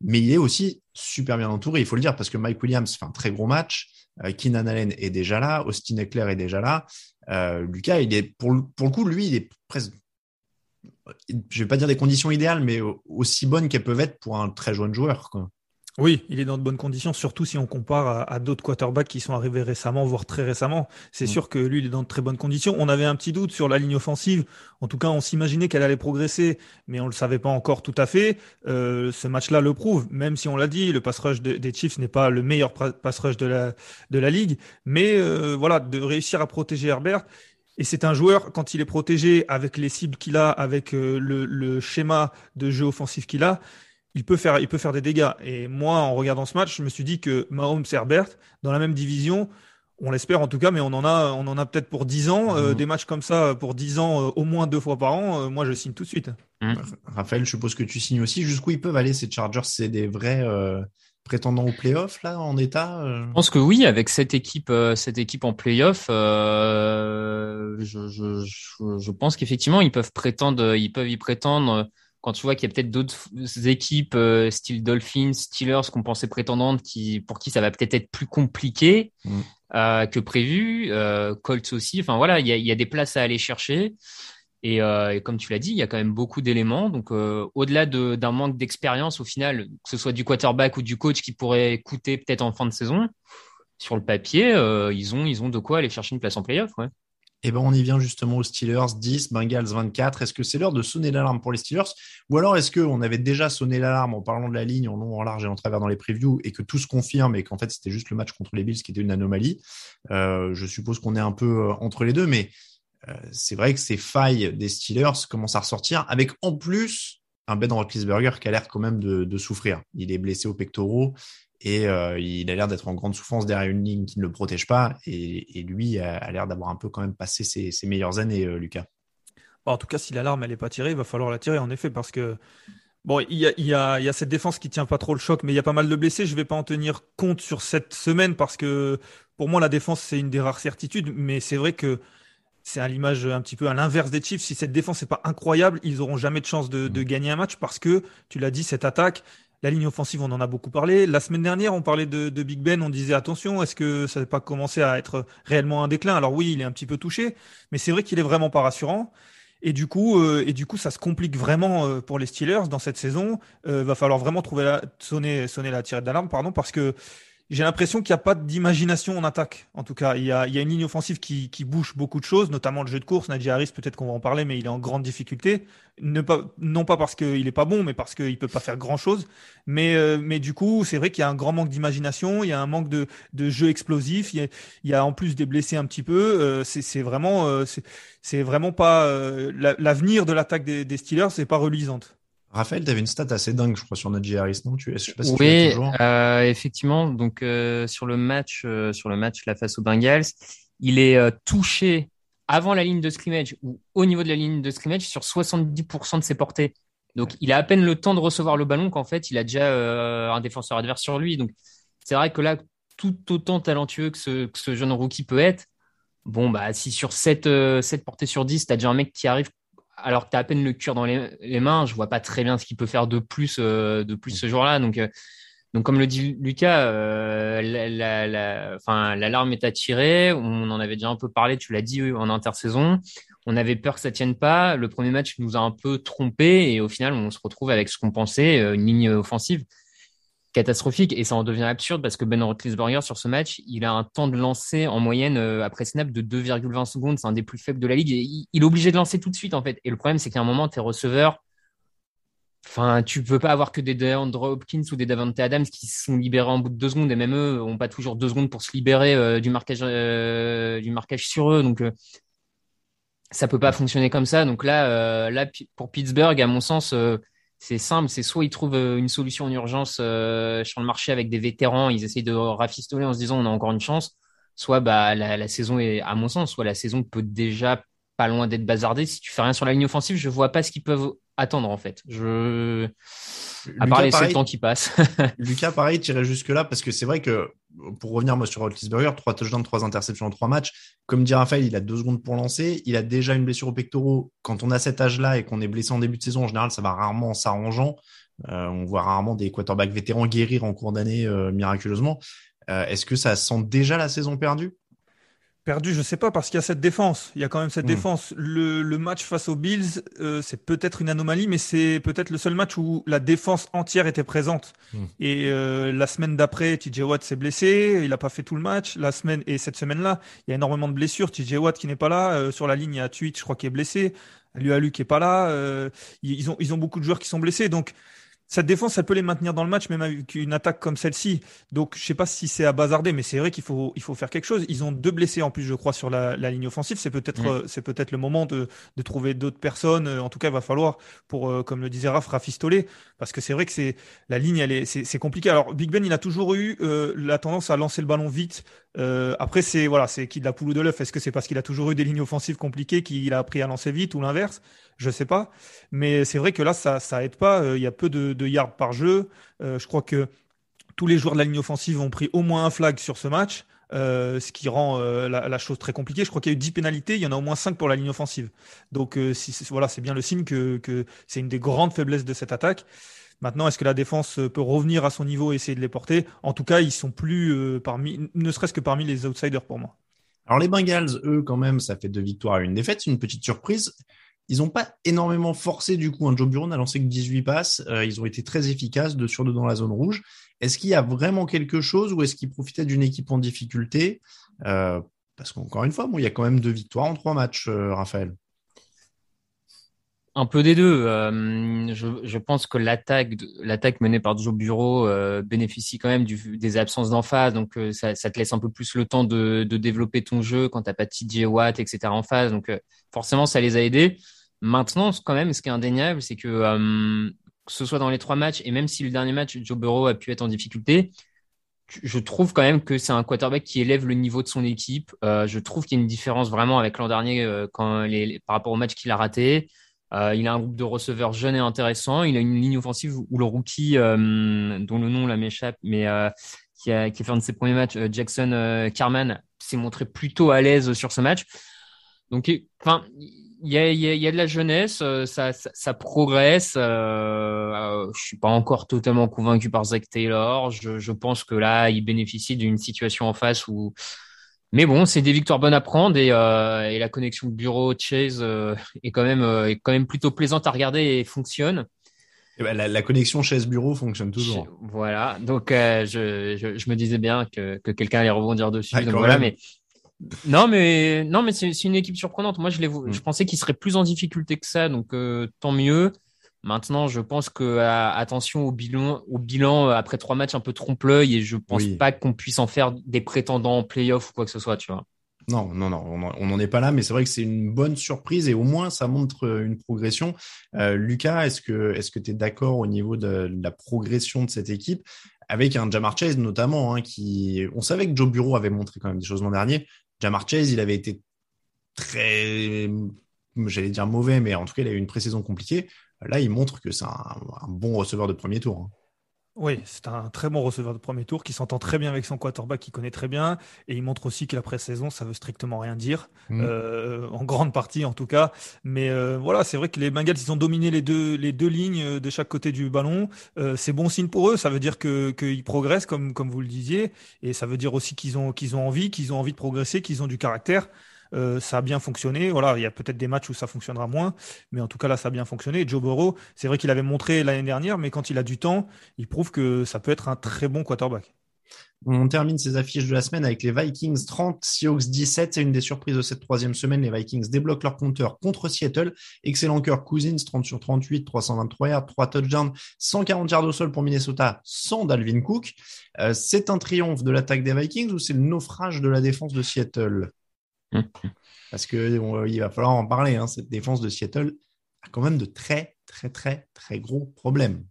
mais il est aussi super bien entouré, il faut le dire, parce que Mike Williams fait un très gros match, euh, Keenan Allen est déjà là, Austin Eckler est déjà là, euh, Lucas, il est pour, le coup, lui, il est presque, je vais pas dire des conditions idéales, mais aussi bonnes qu'elles peuvent être pour un très jeune joueur. Oui, il est dans de bonnes conditions, surtout si on compare à, d'autres quarterbacks qui sont arrivés récemment, voire très récemment. C'est mm. sûr que lui, il est dans de très bonnes conditions. On avait un petit doute sur la ligne offensive. En tout cas, on s'imaginait qu'elle allait progresser, mais on le savait pas encore tout à fait. Euh, ce match-là le prouve, même si on l'a dit, le pass rush des Chiefs n'est pas le meilleur pass rush de la, de la ligue. Mais euh, voilà, de réussir à protéger Herbert, et c'est un joueur, quand il est protégé avec les cibles qu'il a, avec euh, le, le, schéma de jeu offensif qu'il a, il peut faire, il peut faire des dégâts. Et moi, en regardant ce match, je me suis dit que Mahomes et Herbert, dans la même division, on l'espère en tout cas, mais on en a, on en a peut-être pour 10 ans, euh, mhm. des matchs comme ça pour 10 ans, euh, au moins deux fois par an. Euh, moi, je signe tout de suite. Mhm. Raphaël, je suppose que tu signes aussi. Jusqu'où ils peuvent aller ces Chargers? C'est des vrais prétendants au playoff là en état Je pense que oui, avec cette équipe, cette équipe en playoff, je, je, je, pense qu'effectivement ils peuvent prétendre, ils peuvent y prétendre quand tu vois qu'il y a peut-être d'autres équipes, euh, style Dolphins, Steelers, qu'on pensait prétendantes, qui, pour qui ça va peut-être être plus compliqué mm. euh, que prévu, euh, Colts aussi. Enfin voilà, il y a, y a, des places à aller chercher. Et, et comme tu l'as dit, il y a quand même beaucoup d'éléments. Donc au-delà d'un manque d'expérience, au final, que ce soit du quarterback ou du coach qui pourrait coûter peut-être en fin de saison, sur le papier, ils ont ils ont de quoi aller chercher une place en playoff. Ouais. Eh ben, on y vient justement aux Steelers, 10, Bengals 24. Est-ce que c'est l'heure de sonner l'alarme pour les Steelers? Ou alors est-ce qu'on avait déjà sonné l'alarme en parlant de la ligne en long, en large et en travers dans les previews et que tout se confirme et qu'en fait c'était juste le match contre les Bills qui était une anomalie? Euh, Je suppose qu'on est un peu euh, entre les deux, mais euh, c'est vrai que ces failles des Steelers commencent à ressortir avec en plus un Ben Roethlisberger qui a l'air quand même de, de souffrir. Il est blessé aux pectoraux et euh, il a l'air d'être en grande souffrance derrière une ligne qui ne le protège pas. Et, lui a, l'air d'avoir un peu quand même passé ses, meilleures années, euh, Lucas. en tout cas, si l'alarme n'est pas tirée, il va falloir la tirer en effet parce que bon, il y a, cette défense qui tient pas trop le choc, mais il y a pas mal de blessés. Je vais pas en tenir compte sur cette semaine parce que pour moi, la défense c'est une des rares certitudes. Mais c'est vrai que c'est à l'image un petit peu à l'inverse des Chiefs. Si cette défense n'est pas incroyable, ils auront jamais de chance de, de, mm. gagner un match parce que, tu l'as dit, cette attaque, la ligne offensive, on en a beaucoup parlé. La semaine dernière, on parlait de, Big Ben, on disait attention, est-ce que ça n'a pas commencé à être réellement un déclin? Alors oui, il est un petit peu touché, mais c'est vrai qu'il est vraiment pas rassurant. Et du coup, euh, et du coup, ça se complique vraiment euh, pour les Steelers dans cette saison. Euh, va falloir vraiment trouver la, sonner, sonner la tirette d'alarme, pardon, parce que j'ai l'impression qu'il n'y a pas d'imagination en attaque. En tout cas, il y a, il y a une ligne offensive qui, qui, bouge beaucoup de choses, notamment le jeu de course. Najee Harris, peut-être qu'on va en parler, mais il est en grande difficulté. Ne pas, non pas parce qu'il n'est pas bon, mais parce qu'il peut pas faire grand-chose. Mais, euh, mais du coup, c'est vrai qu'il y a un grand manque d'imagination, il y a un manque de, de jeu explosif. Il y, a, il y a en plus des blessés un petit peu. Euh, c'est vraiment, euh, c'est vraiment pas l'avenir de l'attaque des, des Steelers, c'est pas reluisante. Raphaël, tu avais une stat assez dingue, je crois, sur Najee Harris, non? Tu, je sais pas si Oui, euh, effectivement. Donc euh, sur le match, euh, sur le match la face aux Bengals, il est touché avant la ligne de scrimmage ou au niveau de la ligne de scrimmage sur 70% de ses portées. Donc il a à peine le temps de recevoir le ballon qu'en fait il a déjà un défenseur adverse sur lui. Donc c'est vrai que là, tout autant talentueux que ce, que ce jeune rookie peut être, bon bah si sur 7, 7 portées sur 10, tu as déjà un mec qui arrive alors que tu as à peine le cure dans les, mains, je vois pas très bien ce qu'il peut faire de plus, euh, de plus ce jour-là. Donc, euh, donc, comme le dit Lucas, euh, l'alarme est attirée. On en avait déjà un peu parlé, tu l'as dit en intersaison. On avait peur que ça tienne pas. Le premier match nous a un peu trompé et au final, on se retrouve avec ce qu'on pensait, une ligne offensive catastrophique et ça en devient absurde parce que Ben Roethlisberger sur ce match, il a un temps de lancer en moyenne euh, après snap de 2,20 secondes, c'est un des plus faibles de la ligue il, est obligé de lancer tout de suite en fait. Et le problème c'est qu'à un moment tes receveurs Enfin, tu peux pas avoir que des DeAndre Hopkins ou des Davante Adams qui sont libérés en bout de deux secondes et même eux ont pas toujours deux secondes pour se libérer euh, du marquage euh, du marquage sur eux. Donc ça peut pas fonctionner comme ça. Donc là, là pour Pittsburgh, à mon sens, c'est simple. C'est soit ils trouvent une solution en urgence sur le marché avec des vétérans, ils essayent de rafistoler en se disant on a encore une chance. Soit bah la, la saison est, à mon sens, soit la saison peut déjà pas loin d'être bazardée. Si tu fais rien sur la ligne offensive, je vois pas ce qu'ils peuvent attendre en fait. Je à part les ans qui passent. Lucas, pareil, tirait jusque là parce que c'est vrai que pour revenir moi sur Roethlisberger, trois touchdowns, trois interceptions en trois matchs. Comme dit Raphaël, il a deux secondes pour lancer. Il a déjà une blessure au pectoraux. Quand on a cet âge-là et qu'on est blessé en début de saison, en général, ça va rarement s'arrangeant. Euh, on voit rarement des quarterbacks vétérans guérir en cours d'année euh, miraculeusement. Euh, est-ce que ça sent déjà la saison perdue? Perdu, je sais pas, parce qu'il y a cette défense. Il y a quand même cette hmm. défense. Le, le, match face aux Bills, euh, c'est peut-être une anomalie, mais c'est peut-être le seul match où la défense entière était présente. Hmm. Et euh, la semaine d'après, TJ Watt s'est blessé, il n'a pas fait tout le match. La semaine et cette semaine-là, il y a énormément de blessures. TJ Watt qui n'est pas là. Euh, sur la ligne, il y a Tweet, je crois, qui est blessé. Lui qui est pas là. ils ont ils ont beaucoup de joueurs qui sont blessés, donc cette défense, elle peut les maintenir dans le match, même avec une attaque comme celle-ci. Donc, je sais pas si c'est à bazarder, mais c'est vrai qu'il faut, il faut faire quelque chose. Ils ont deux blessés en plus, je crois, sur la, ligne offensive. C'est peut-être, euh, c'est peut-être le moment de, de trouver d'autres personnes. En tout cas, il va falloir, pour, euh, comme le disait Raph, rafistoler, parce que c'est vrai que c'est la ligne, elle est, c'est compliqué. Alors, Big Ben, il a toujours eu euh, la tendance à lancer le ballon vite. Après, c'est voilà, c'est qui de la poule ou de l'œuf. Est-ce que c'est parce qu'il a toujours eu des lignes offensives compliquées qu'il a appris à lancer vite ou l'inverse? Je sais pas. Mais c'est vrai que là, ça, ça aide pas. Euh, il y a peu de, yards par jeu. Euh, je crois que tous les joueurs de la ligne offensive ont pris au moins un flag sur ce match. Euh, ce qui rend la, chose très compliquée. Je crois qu'il y a eu 10 pénalités, il y en a au moins 5 pour la ligne offensive. Donc si, voilà, c'est bien le signe que, que c'est une des grandes faiblesses de cette attaque. Maintenant, est-ce que la défense peut revenir à son niveau et essayer de les porter? En tout cas, ils sont plus parmi, ne serait-ce que parmi les outsiders pour moi. Alors les Bengals, eux, quand même, ça fait deux victoires à une défaite, c'est une petite surprise. Ils n'ont pas énormément forcé du coup. Un Joe Bureau n'a lancé que 18 passes. Euh, ils ont été très efficaces de sur deux dans la zone rouge. Est-ce qu'il y a vraiment quelque chose ou est-ce qu'ils profitaient d'une équipe en difficulté? Euh, Parce qu'encore une fois, bon, il y a quand même deux victoires en trois matchs, euh, Raphaël. Un peu des deux. je, pense que l'attaque, menée par Joe Bureau bénéficie quand même des absences d'en face, donc ça, te laisse un peu plus le temps de, développer ton jeu quand t'as pas TJ Watt, etc. en face. Donc forcément, ça les a aidés. Maintenant, quand même, ce qui est indéniable, c'est que euh, ce soit dans les trois matchs et même si le dernier match, Joe Burrow a pu être en difficulté, je trouve quand même que c'est un quarterback qui élève le niveau de son équipe. Euh, je trouve qu'il y a une différence vraiment avec l'an dernier euh, quand les, par rapport au match qu'il a raté. Il a un groupe de receveurs jeunes et intéressants. Il a une ligne offensive où le rookie, dont le nom là m'échappe, mais qui a, qui a fait un de ses premiers matchs, Jackson Carman, s'est montré plutôt à l'aise sur ce match. Donc, enfin, il y a, y, a, y a, de la jeunesse, euh, ça, ça, ça progresse. Euh, euh, je suis pas encore totalement convaincu par Zach Taylor. Je, je pense que là, il bénéficie d'une situation en face où. Mais bon, c'est des victoires bonnes à prendre et, euh, et la connexion bureau Chase euh, est quand même est quand même plutôt plaisante à regarder et fonctionne. Et eh ben, la, la, connexion chaise bureau fonctionne toujours. voilà, donc je, je, je, me disais bien que, que quelqu'un allait rebondir dessus. donc voilà, mais non, mais non, mais c'est une équipe surprenante. Moi, je, les, je mm. pensais qu'ils seraient plus en difficulté que ça, donc euh, tant mieux. Maintenant, je pense que attention au bilan, au bilan euh, après trois matchs un peu trompe-l'œil et je pense pas qu'on puisse en faire des prétendants en playoff ou quoi que ce soit, tu vois. Non, non, non, on n'en est pas là, mais c'est vrai que c'est une bonne surprise et au moins ça montre euh, une progression. Lucas, est-ce que est-ce que tu es d'accord au niveau de, la progression de cette équipe avec un Jamar Chase notamment, hein, qui on savait que Joe Bureau avait montré quand même des choses l'an dernier, Jamar Chase, il avait été très, j'allais dire mauvais, mais en tout cas, il a eu une pré-saison compliquée. Là, il montre que c'est un, bon receveur de premier tour. Hein. Oui, c'est un très bon receveur de premier tour qui s'entend très bien avec son quarterback, qui connaît très bien. Et il montre aussi que la pré-saison, ça veut strictement rien dire, mmh. euh, en grande partie en tout cas. Mais euh, voilà, c'est vrai que les Bengals, ils ont dominé les deux, les deux lignes de chaque côté du ballon. Euh, c'est bon signe pour eux. Ça veut dire que qu'ils progressent, comme, comme vous le disiez. Et ça veut dire aussi qu'ils ont, qu'ils ont envie, qu'ils ont envie de progresser, qu'ils ont du caractère. Euh, ça a bien fonctionné. Voilà, il y a peut-être des matchs où ça fonctionnera moins, mais en tout cas là, ça a bien fonctionné. Joe Burrow, c'est vrai qu'il avait montré l'année dernière, mais quand il a du temps, il prouve que ça peut être un très bon quarterback. On termine ces affiches de la semaine avec les Vikings 30, Seahawks 17. C'est une des surprises de cette troisième semaine. Les Vikings débloquent leur compteur contre Seattle. Excellent cœur Cousins, 30 sur 38, 323 yards, 3 touchdowns, 140 yards au sol pour Minnesota sans Dalvin Cook. Euh, c'est un triomphe de l'attaque des Vikings ou c'est le naufrage de la défense de Seattle? Parce que il va falloir en parler. Hein. Cette défense de Seattle a quand même de très, très, très, très gros problèmes.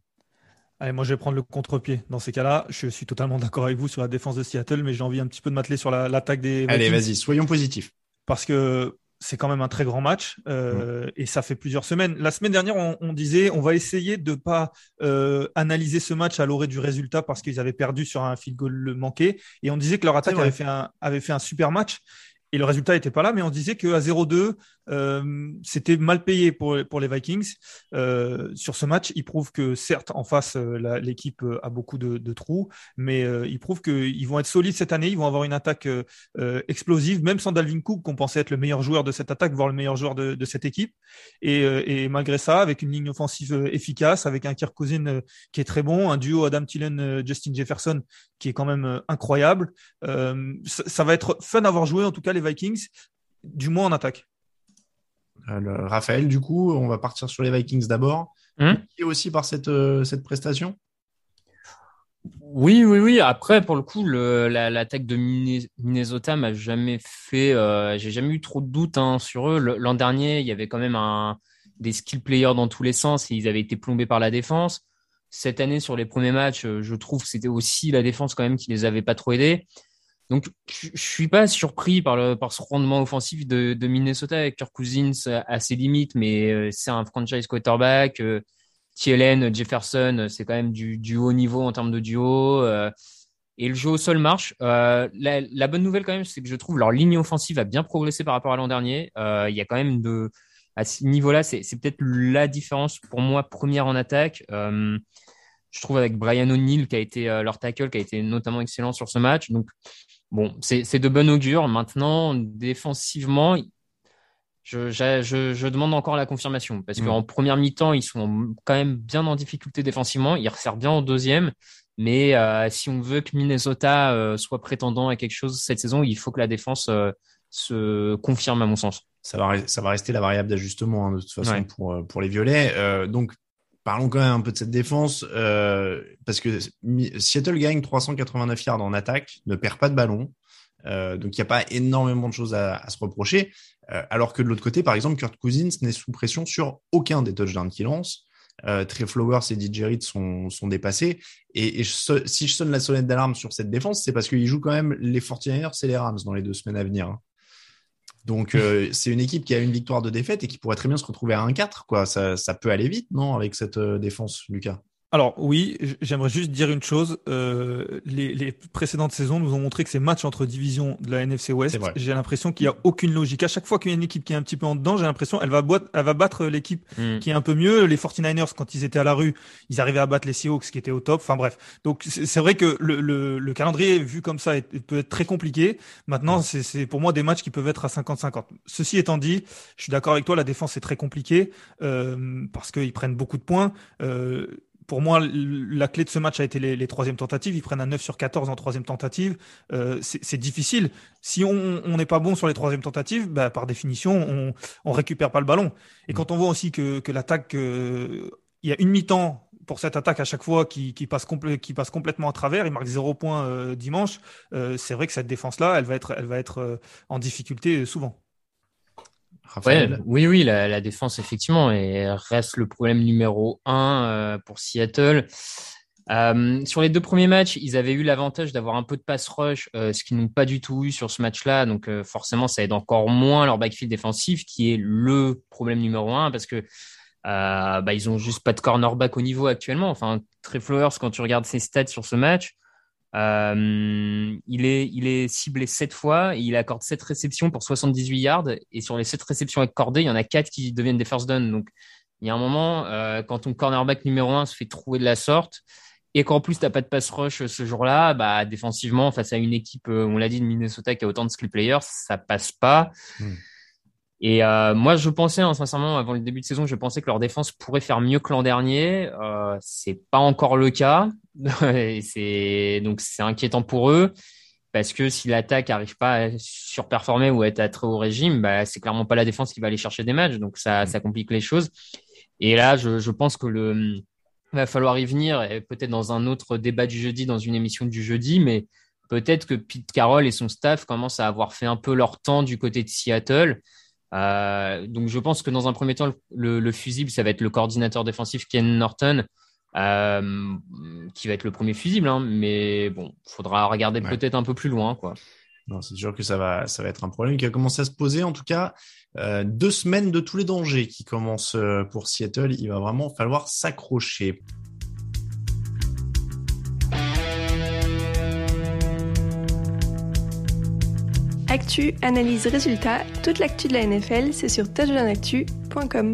Allez, moi je vais prendre le contre-pied. Dans ces cas-là, je suis totalement d'accord avec vous sur la défense de Seattle, mais j'ai envie un petit peu de m'atteler sur l'attaque des. Allez, vas-y, soyons positifs. Parce que c'est quand même un très grand match euh, et ça fait plusieurs semaines. La semaine dernière, on, disait on va essayer de pas euh, analyser ce match à l'orée du résultat parce qu'ils avaient perdu sur un field goal manqué et on disait que leur attaque avait fait, un, avait fait un super match et le résultat n'était pas là, mais on disait qu'à 0-2, euh, c'était mal payé pour, les Vikings. Euh, sur ce match, il prouve que certes, en face, euh, l'équipe a beaucoup de, trous, mais euh, il prouve qu'ils vont être solides cette année, ils vont avoir une attaque explosive, même sans Dalvin Cook, qu'on pensait être le meilleur joueur de cette attaque, voire le meilleur joueur de, cette équipe. Et, malgré ça, avec une ligne offensive efficace, avec un Kirk Cousin qui est très bon, un duo Adam Thielen, Justin Jefferson qui est quand même incroyable. Ça, ça, va être fun à avoir joué, en tout cas les Vikings, du moins en attaque. Euh, Raphaël, du coup, on va partir sur les Vikings d'abord. Et aussi par cette, euh, cette prestation? Oui, oui, oui. Après, pour le coup, l'attaque de Minnesota m'a jamais fait. Euh, j'ai jamais eu trop de doutes hein, sur eux. L'an dernier, il y avait quand même un, des skill players dans tous les sens et ils avaient été plombés par la défense. Cette année, sur les premiers matchs, je trouve que c'était aussi la défense quand même qui les avait pas trop aidés. Donc, je suis pas surpris par, par ce rendement offensif de, de Minnesota avec Kirk Cousins à ses limites, mais euh, c'est un franchise quarterback. Euh, Thielen, Jefferson, c'est quand même du, du, haut niveau en termes de duo. Euh, et le jeu au sol marche. Euh, la, bonne nouvelle quand même, c'est que je trouve leur ligne offensive a bien progressé par rapport à l'an dernier. Euh, il y a quand même de à ce niveau-là, c'est peut-être la différence pour moi première en attaque. Euh, je trouve avec Brian O'Neill qui a été leur tackle, qui a été notamment excellent sur ce match. Donc Bon, c'est de bon augure. Maintenant, défensivement, je, je, je, demande encore la confirmation parce qu'en mm. première mi-temps, ils sont quand même bien en difficulté défensivement. Ils resservent bien en deuxième. Mais euh, si on veut que Minnesota euh, soit prétendant à quelque chose cette saison, il faut que la défense euh, se confirme, à mon sens. Ça va, ça va rester la variable d'ajustement hein, de toute façon pour, pour les Violets. donc, parlons quand même un peu de cette défense, euh, parce que Seattle gagne 389 yards en attaque, ne perd pas de ballon, euh, donc il n'y a pas énormément de choses à, se reprocher, euh, alors que de l'autre côté, par exemple, Kurt Cousins n'est sous pression sur aucun des touchdowns qu'il lance. Trey Flowers et DJ Reed sont, sont dépassés. Et, si je sonne la sonnette d'alarme sur cette défense, c'est parce qu'ils jouent quand même les 49ers et les Rams dans les deux semaines à venir. Hein. Donc, euh, c'est une équipe qui a une victoire de défaite et qui pourrait très bien se retrouver à 1-4. Quoi. Ça, ça, peut aller vite, non, avec cette euh, défense, Lucas? Alors oui, j'aimerais juste dire une chose. Euh, les, les, précédentes saisons nous ont montré que ces matchs entre divisions de la NFC West, j'ai l'impression qu'il y a aucune logique. À chaque fois qu'il y a une équipe qui est un petit peu en dedans, j'ai l'impression elle va, elle va battre l'équipe hmm. qui est un peu mieux. Les 49ers, quand ils étaient à la rue, ils arrivaient à battre les Seahawks qui étaient au top. Enfin bref, donc c'est vrai que le, le, le, calendrier vu comme ça peut être très compliqué. Maintenant, c'est pour moi des matchs qui peuvent être à 50-50. Ceci étant dit, je suis d'accord avec toi, la défense est très compliquée euh, parce qu'ils prennent beaucoup de points. Euh, pour moi, la clé de ce match a été les, troisièmes tentatives. Ils prennent un 9 sur 14 en troisième tentative. Euh, c'est difficile. Si on n'est pas bon sur les troisièmes tentatives, bah, par définition, on, on récupère pas le ballon. Et quand on voit aussi que, que l'attaque, euh, il y a une mi-temps pour cette attaque à chaque fois qui, qui, passe, qui passe complètement à travers, il marque zéro point euh, dimanche. Euh, c'est vrai que cette défense-là, elle va être, elle va être euh, en difficulté souvent oui, oui, la, défense, effectivement, et reste le problème numéro un euh, pour Seattle. Euh, sur les deux premiers matchs, ils avaient eu l'avantage d'avoir un peu de pass rush, euh, ce qu'ils n'ont pas du tout eu sur ce match-là. Donc forcément, ça aide encore moins leur backfield défensif, qui est le problème numéro un, parce que bah, ils ont juste pas de cornerback au niveau actuellement. Enfin, Trey Flowers, quand tu regardes ses stats sur ce match, euh, il, est, il est ciblé 7 fois, et il accorde 7 réceptions pour 78 yards, et sur les 7 réceptions accordées, il y en a 4 qui deviennent des first down. Donc, il y a un moment, euh, quand ton cornerback numéro 1 se fait trouver de la sorte, et qu'en plus t'as pas de pass rush ce jour-là, bah défensivement face à une équipe, euh, on l'a dit de Minnesota qui a autant de skill players, ça passe pas. Hmm. Et euh, moi, je pensais, hein, sincèrement, avant le début de saison, je pensais que leur défense pourrait faire mieux que l'an dernier. Euh, c'est pas encore le cas. c'est donc c'est inquiétant pour eux parce que si l'attaque n'arrive pas à surperformer ou à être à très haut régime, bah, c'est clairement pas la défense qui va aller chercher des matchs, donc ça, ça complique les choses. Et là, je, je pense que le va falloir y venir, peut-être dans un autre débat du jeudi, dans une émission du jeudi, mais peut-être que Pete Carroll et son staff commencent à avoir fait un peu leur temps du côté de Seattle. Euh, donc je pense que dans un premier temps, le, le, fusible, ça va être le coordinateur défensif Ken Norton, euh, qui va être le premier fusible. Hein, mais bon, faudra regarder Ouais. peut-être un peu plus loin, quoi. Non, c'est sûr que ça va, ça va être un problème qui a commencé à se poser. En tout cas, euh, deux semaines de tous les dangers qui commencent euh, pour Seattle. Il va vraiment falloir s'accrocher. Actu, analyse, résultat, toute l'actu de la NFL, c'est sur touchdownactu.com.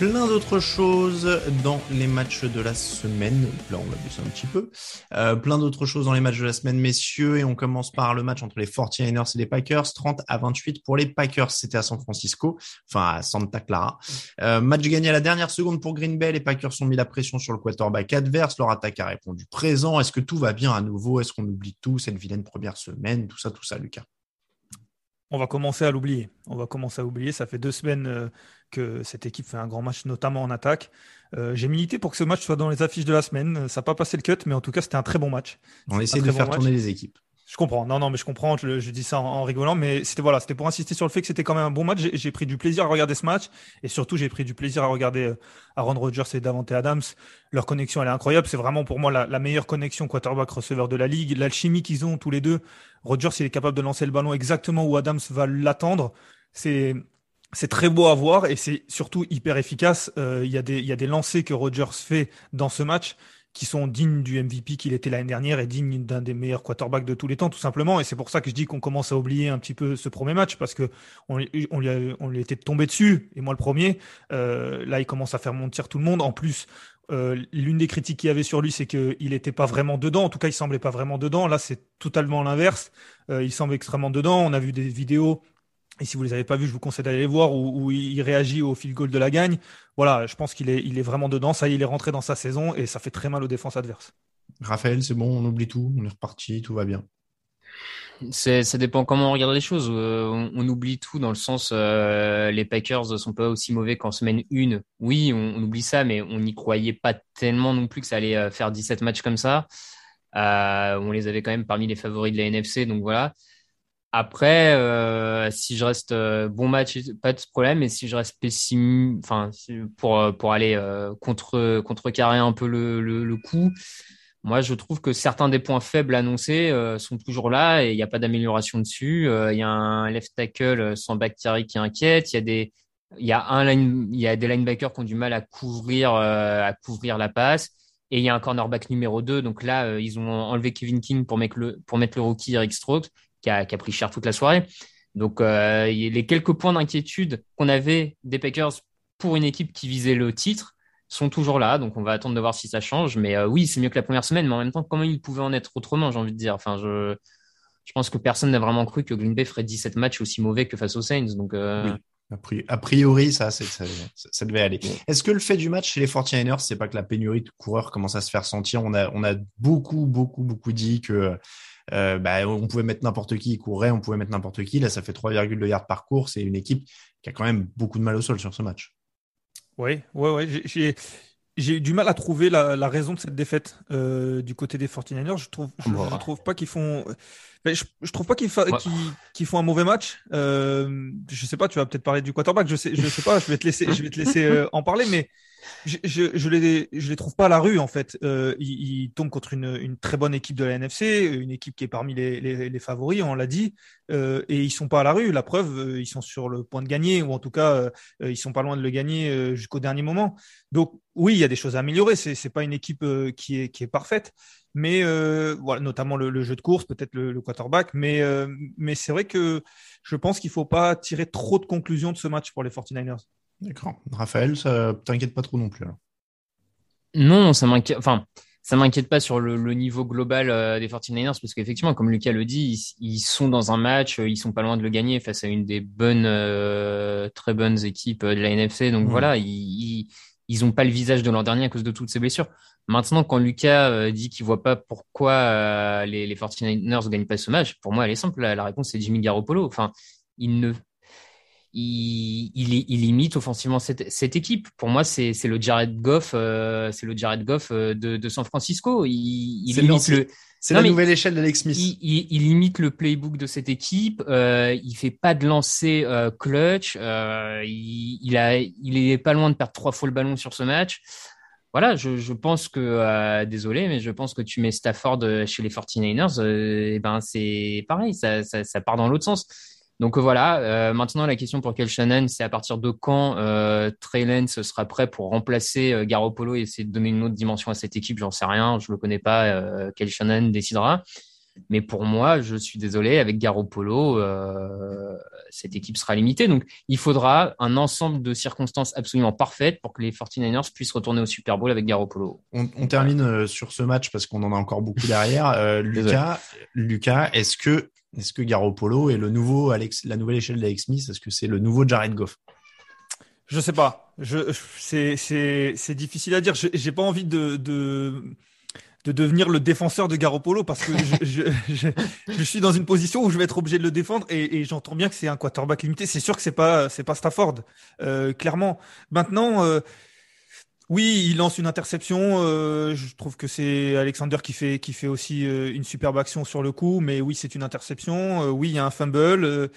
Plein d'autres choses dans les matchs de la semaine. Là, on va baisser un petit peu. Euh, plein d'autres choses dans les matchs de la semaine, messieurs. Et on commence par le match entre les 49ers et les Packers. 30 à 28 pour les Packers. C'était à San Francisco, enfin à Santa Clara. Euh, match gagné à la dernière seconde pour Green Bay. Les Packers ont mis la pression sur le quarterback adverse. Leur attaque a répondu présent. Est-ce que tout va bien à nouveau? Est-ce qu'on oublie tout? Cette vilaine première semaine Tout ça, tout ça, Lucas. On va commencer à l'oublier. On va commencer à oublier. Ça fait deux semaines euh, que cette équipe fait un grand match, notamment en attaque. Euh, J'ai milité pour que ce match soit dans les affiches de la semaine. Ça n'a pas passé le cut, mais en tout cas, c'était un très bon match. On essaie de faire tourner les équipes. Je comprends. Non, non, mais je comprends. Je, je dis ça en, en rigolant, mais c'était voilà, c'était pour insister sur le fait que c'était quand même un bon match. J'ai- J'ai pris du plaisir à regarder ce match, et surtout j'ai pris du plaisir à regarder euh, Aaron Rodgers et Davante Adams. Leur connexion, elle est incroyable. C'est vraiment pour moi la, la meilleure connexion quarterback-receveur de la ligue. L'alchimie qu'ils ont tous les deux. Rodgers, il est capable de lancer le ballon exactement où Adams va l'attendre. C'est c'est très beau à voir et c'est surtout hyper efficace. Euh, Il y a des il y a des lancers que Rodgers fait dans ce match qui sont dignes du MVP qu'il était l'année dernière et dignes d'un des meilleurs quarterbacks de tous les temps, tout simplement. Et c'est pour ça que je dis qu'on commence à oublier un petit peu ce premier match parce que on, lui, on lui était tombé dessus et moi le premier. Euh, là, il commence à faire mentir tout le monde. En plus, euh, l'une des critiques qu'il y avait sur lui, c'est qu'il n'était pas vraiment dedans. En tout cas, il semblait pas vraiment dedans. Là, c'est totalement l'inverse. Il semble extrêmement dedans. On a vu des vidéos. Et si vous les avez pas vues, je vous conseille d'aller les voir où, où il réagit au field goal de la gagne. Voilà, je pense qu'il est, il est vraiment dedans. Ça y est, il est rentré dans sa saison et ça fait très mal aux défenses adverses. Raphaël, c'est bon, on oublie tout, on est reparti, tout va bien. C'est, ça dépend comment on regarde les choses. Euh, on, on oublie tout dans le sens, euh, les Packers sont pas aussi mauvais qu'en semaine 1. Oui, on, on oublie ça, mais on n'y croyait pas tellement non plus que ça allait euh, faire 17 matchs comme ça. Euh, on les avait quand même parmi les favoris de la NFC, donc voilà. Après, euh, si je reste euh, bon match, pas de problème, mais si je reste pessimiste, enfin, pour, euh, pour aller euh, contre, contrecarrer un peu le, le, le coup, moi, je trouve que certains des points faibles annoncés euh, sont toujours là et il n'y a pas d'amélioration dessus. Il y a un left tackle sans Bakhtiari qui inquiète. Il y a des, il y a un line, il y a des linebackers qui ont du mal à couvrir, à couvrir la passe. Et il y a un cornerback numéro 2. Donc là, ils ont enlevé Kevin King pour mettre le, pour mettre le rookie Eric Strokes, qui a, qui a pris cher toute la soirée. Donc euh, les quelques points d'inquiétude qu'on avait des Packers pour une équipe qui visait le titre sont toujours là. Donc on va attendre de voir si ça change. Mais euh, oui, c'est mieux que la première semaine. Mais en même temps, comment il pouvait en être autrement, j'ai envie de dire. Enfin, je, je pense que personne n'a vraiment cru que Green Bay ferait 17 matchs aussi mauvais que face aux Saints. Donc euh... A priori, ça, ça, ça, devait aller. Est-ce que le fait du match chez les 49ers, c'est pas que la pénurie de coureurs commence à se faire sentir? On a, on a beaucoup, beaucoup, beaucoup dit que euh, bah, on pouvait mettre n'importe qui, il courait, on pouvait mettre n'importe qui. Là, ça fait 3,2 yards par course et une équipe qui a quand même beaucoup de mal au sol sur ce match. Oui, ouais, ouais. J'ai, j'ai du mal à trouver la, raison de cette défaite euh, du côté des 49ers. Je trouve, je, trouve pas qu'ils font. Je, je, trouve pas qu'ils, font un mauvais match. Euh, je sais pas, tu vas peut-être parler du quarterback. Je sais, je sais pas. Je vais te laisser, je vais te laisser euh, en parler, mais je, je, je, les, les trouve pas à la rue en fait. Euh, ils, ils, tombent contre une, une, très bonne équipe de la NFC, une équipe qui est parmi les, les, les favoris, on l'a dit, euh, et ils sont pas à la rue. La preuve, euh, ils sont sur le point de gagner, ou en tout cas, euh, ils sont pas loin de le gagner euh, jusqu'au dernier moment. Donc oui, il y a des choses à améliorer. C'est c'est pas une équipe qui est qui est parfaite, mais voilà, notamment le, le, jeu de course, peut-être le, le, quarterback, mais mais c'est vrai que je pense qu'il faut pas tirer trop de conclusions de ce match pour les 49ers. D'accord. Raphaël, ça t'inquiète pas trop non plus alors Non, ça m'inquiète. Enfin, ça m'inquiète pas sur le, niveau global euh, des 49ers parce qu'effectivement, comme Lucas le dit, ils, sont dans un match, euh, ils sont pas loin de le gagner face à une des bonnes, euh, très bonnes équipes de la NFC. Donc voilà, ils, ils, ont pas le visage de l'an dernier à cause de toutes ces blessures. Maintenant, quand Lucas dit qu'il voit pas pourquoi les, les 49ers gagnent pas ce match, pour moi, elle est simple. La, la réponse c'est Jimmy Garoppolo. Enfin, il ne il, il, il, imite offensivement cette, cette équipe. Pour moi, c'est le Jared Goff, euh, c'est le Jared Goff euh, de, de San Francisco. Il, il imite le. C'est la nouvelle échelle d'Alex Smith. Il, il, imite le playbook de cette équipe. Euh, il fait pas de lancer euh, clutch. Euh, il, a, il est pas loin de perdre trois fois le ballon sur ce match. Voilà, je, je pense que désolé, mais je pense que tu mets Stafford chez les 49ers, et ben c'est pareil, ça, ça, ça part dans l'autre sens. Donc euh, voilà, euh, maintenant la question pour Kel Shannon, c'est à partir de quand euh, Trey sera prêt pour remplacer euh, Garoppolo et essayer de donner une autre dimension à cette équipe, j'en sais rien, je le connais pas, euh, Kel Shannon décidera. Mais pour moi, je suis désolé, avec Garoppolo, euh, cette équipe sera limitée. Donc, il faudra un ensemble de circonstances absolument parfaites pour que les 49ers puissent retourner au Super Bowl avec Garoppolo. On, on termine sur ce match parce qu'on en a encore beaucoup derrière. Lucas, Lucas est-ce que est-ce que Garoppolo est le nouveau Alex, la nouvelle échelle d'Alex Smith? Est-ce que c'est le nouveau Jared Goff? Je sais pas. Je, c'est, difficile à dire. Je, j'ai pas envie de, de, de devenir le défenseur de Garoppolo parce que je, je, je, suis dans une position où je vais être obligé de le défendre et, et j'entends bien que c'est un quarterback limité. C'est sûr que c'est pas, c'est pas Stafford, euh, clairement. Maintenant. Euh, oui, il lance une interception. Euh, je trouve que c'est Alexander qui fait qui fait aussi euh, une superbe action sur le coup. Mais oui, c'est une interception. Euh, oui, il y a un fumble.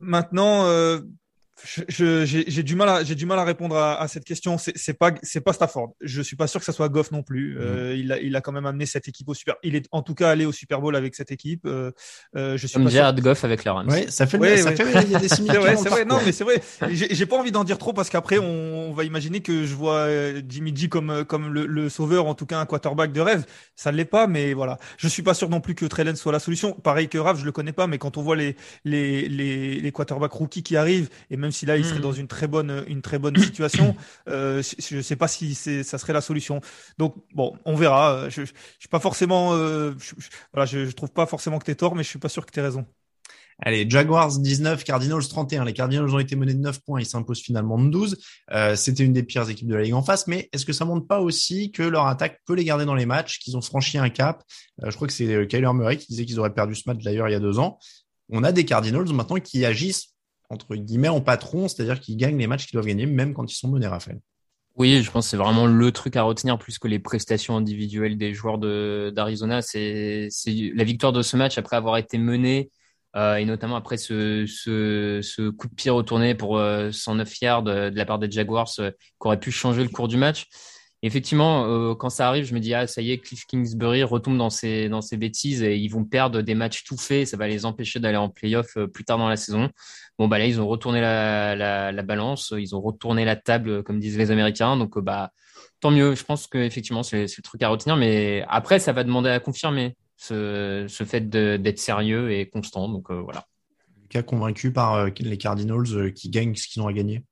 maintenant, j'ai du mal à j'ai du mal à répondre à, à cette question. C'est pas c'est pas Stafford. Je suis pas sûr que ça soit Goff non plus. Mhm. Euh, il a il a quand même amené cette équipe au super. Il est en tout cas allé au Super Bowl avec cette équipe. Euh, euh je suis Comme Jared Goff avec la Rams. Oui, ça fait ça fait il y a des similitudes. c'est vrai. Non, mais c'est vrai. J'ai pas envie d'en dire trop parce qu'après on, on, va imaginer que je vois euh, Jimmy G comme comme le, le, sauveur, en tout cas un quarterback de rêve. Ça ne l'est pas, mais voilà. Je suis pas sûr non plus que Trellen soit la solution. Pareil que Rav, je le connais pas, mais quand on voit les les les, les quarterbacks rookies qui arrivent et même si là il serait hmm. dans une très bonne, une très bonne situation. Euh, je ne sais pas si c'est, ça serait la solution. Donc bon, on verra. Je, je, suis pas forcément, euh, je, voilà, je, je, trouve pas forcément que tu es tort, mais je suis pas sûr que tu raison. Allez, Jaguars 19, Cardinals 31. Les Cardinals ont été menés de 9 points, ils s'imposent finalement de 12. Euh, C'était une des pires équipes de la ligue en face, mais est-ce que ça montre pas aussi que leur attaque peut les garder dans les matchs, qu'ils ont franchi un cap? Euh, Je crois que c'est euh, Kyler Murray qui disait qu'ils auraient perdu ce match d'ailleurs il y a deux ans. On a des Cardinals maintenant qui agissent entre guillemets en patron, c'est-à-dire qu'ils gagnent les matchs qu'ils doivent gagner, même quand ils sont menés, Raphaël. Oui, je pense que c'est vraiment le truc à retenir plus que les prestations individuelles des joueurs d'Arizona. C'est la victoire de ce match après avoir été mené euh, et notamment après ce, coup de pied retourné pour euh, 109 yards de, la part des Jaguars euh, qui aurait pu changer le cours du match. Effectivement, euh, quand ça arrive, je me dis ah ça y est, Cliff Kingsbury retombe dans ses dans ses bêtises et ils vont perdre des matchs tout faits, ça va les empêcher d'aller en playoff euh, plus tard dans la saison. Bon bah là ils ont retourné la, la, la balance, ils ont retourné la table comme disent les Américains, donc euh, bah tant mieux. Je pense que effectivement c'est le truc à retenir, mais après ça va demander à confirmer ce, ce fait d'être sérieux et constant, donc voilà. Lucas convaincu par les Cardinals qui gagnent ce qu'ils ont à gagner?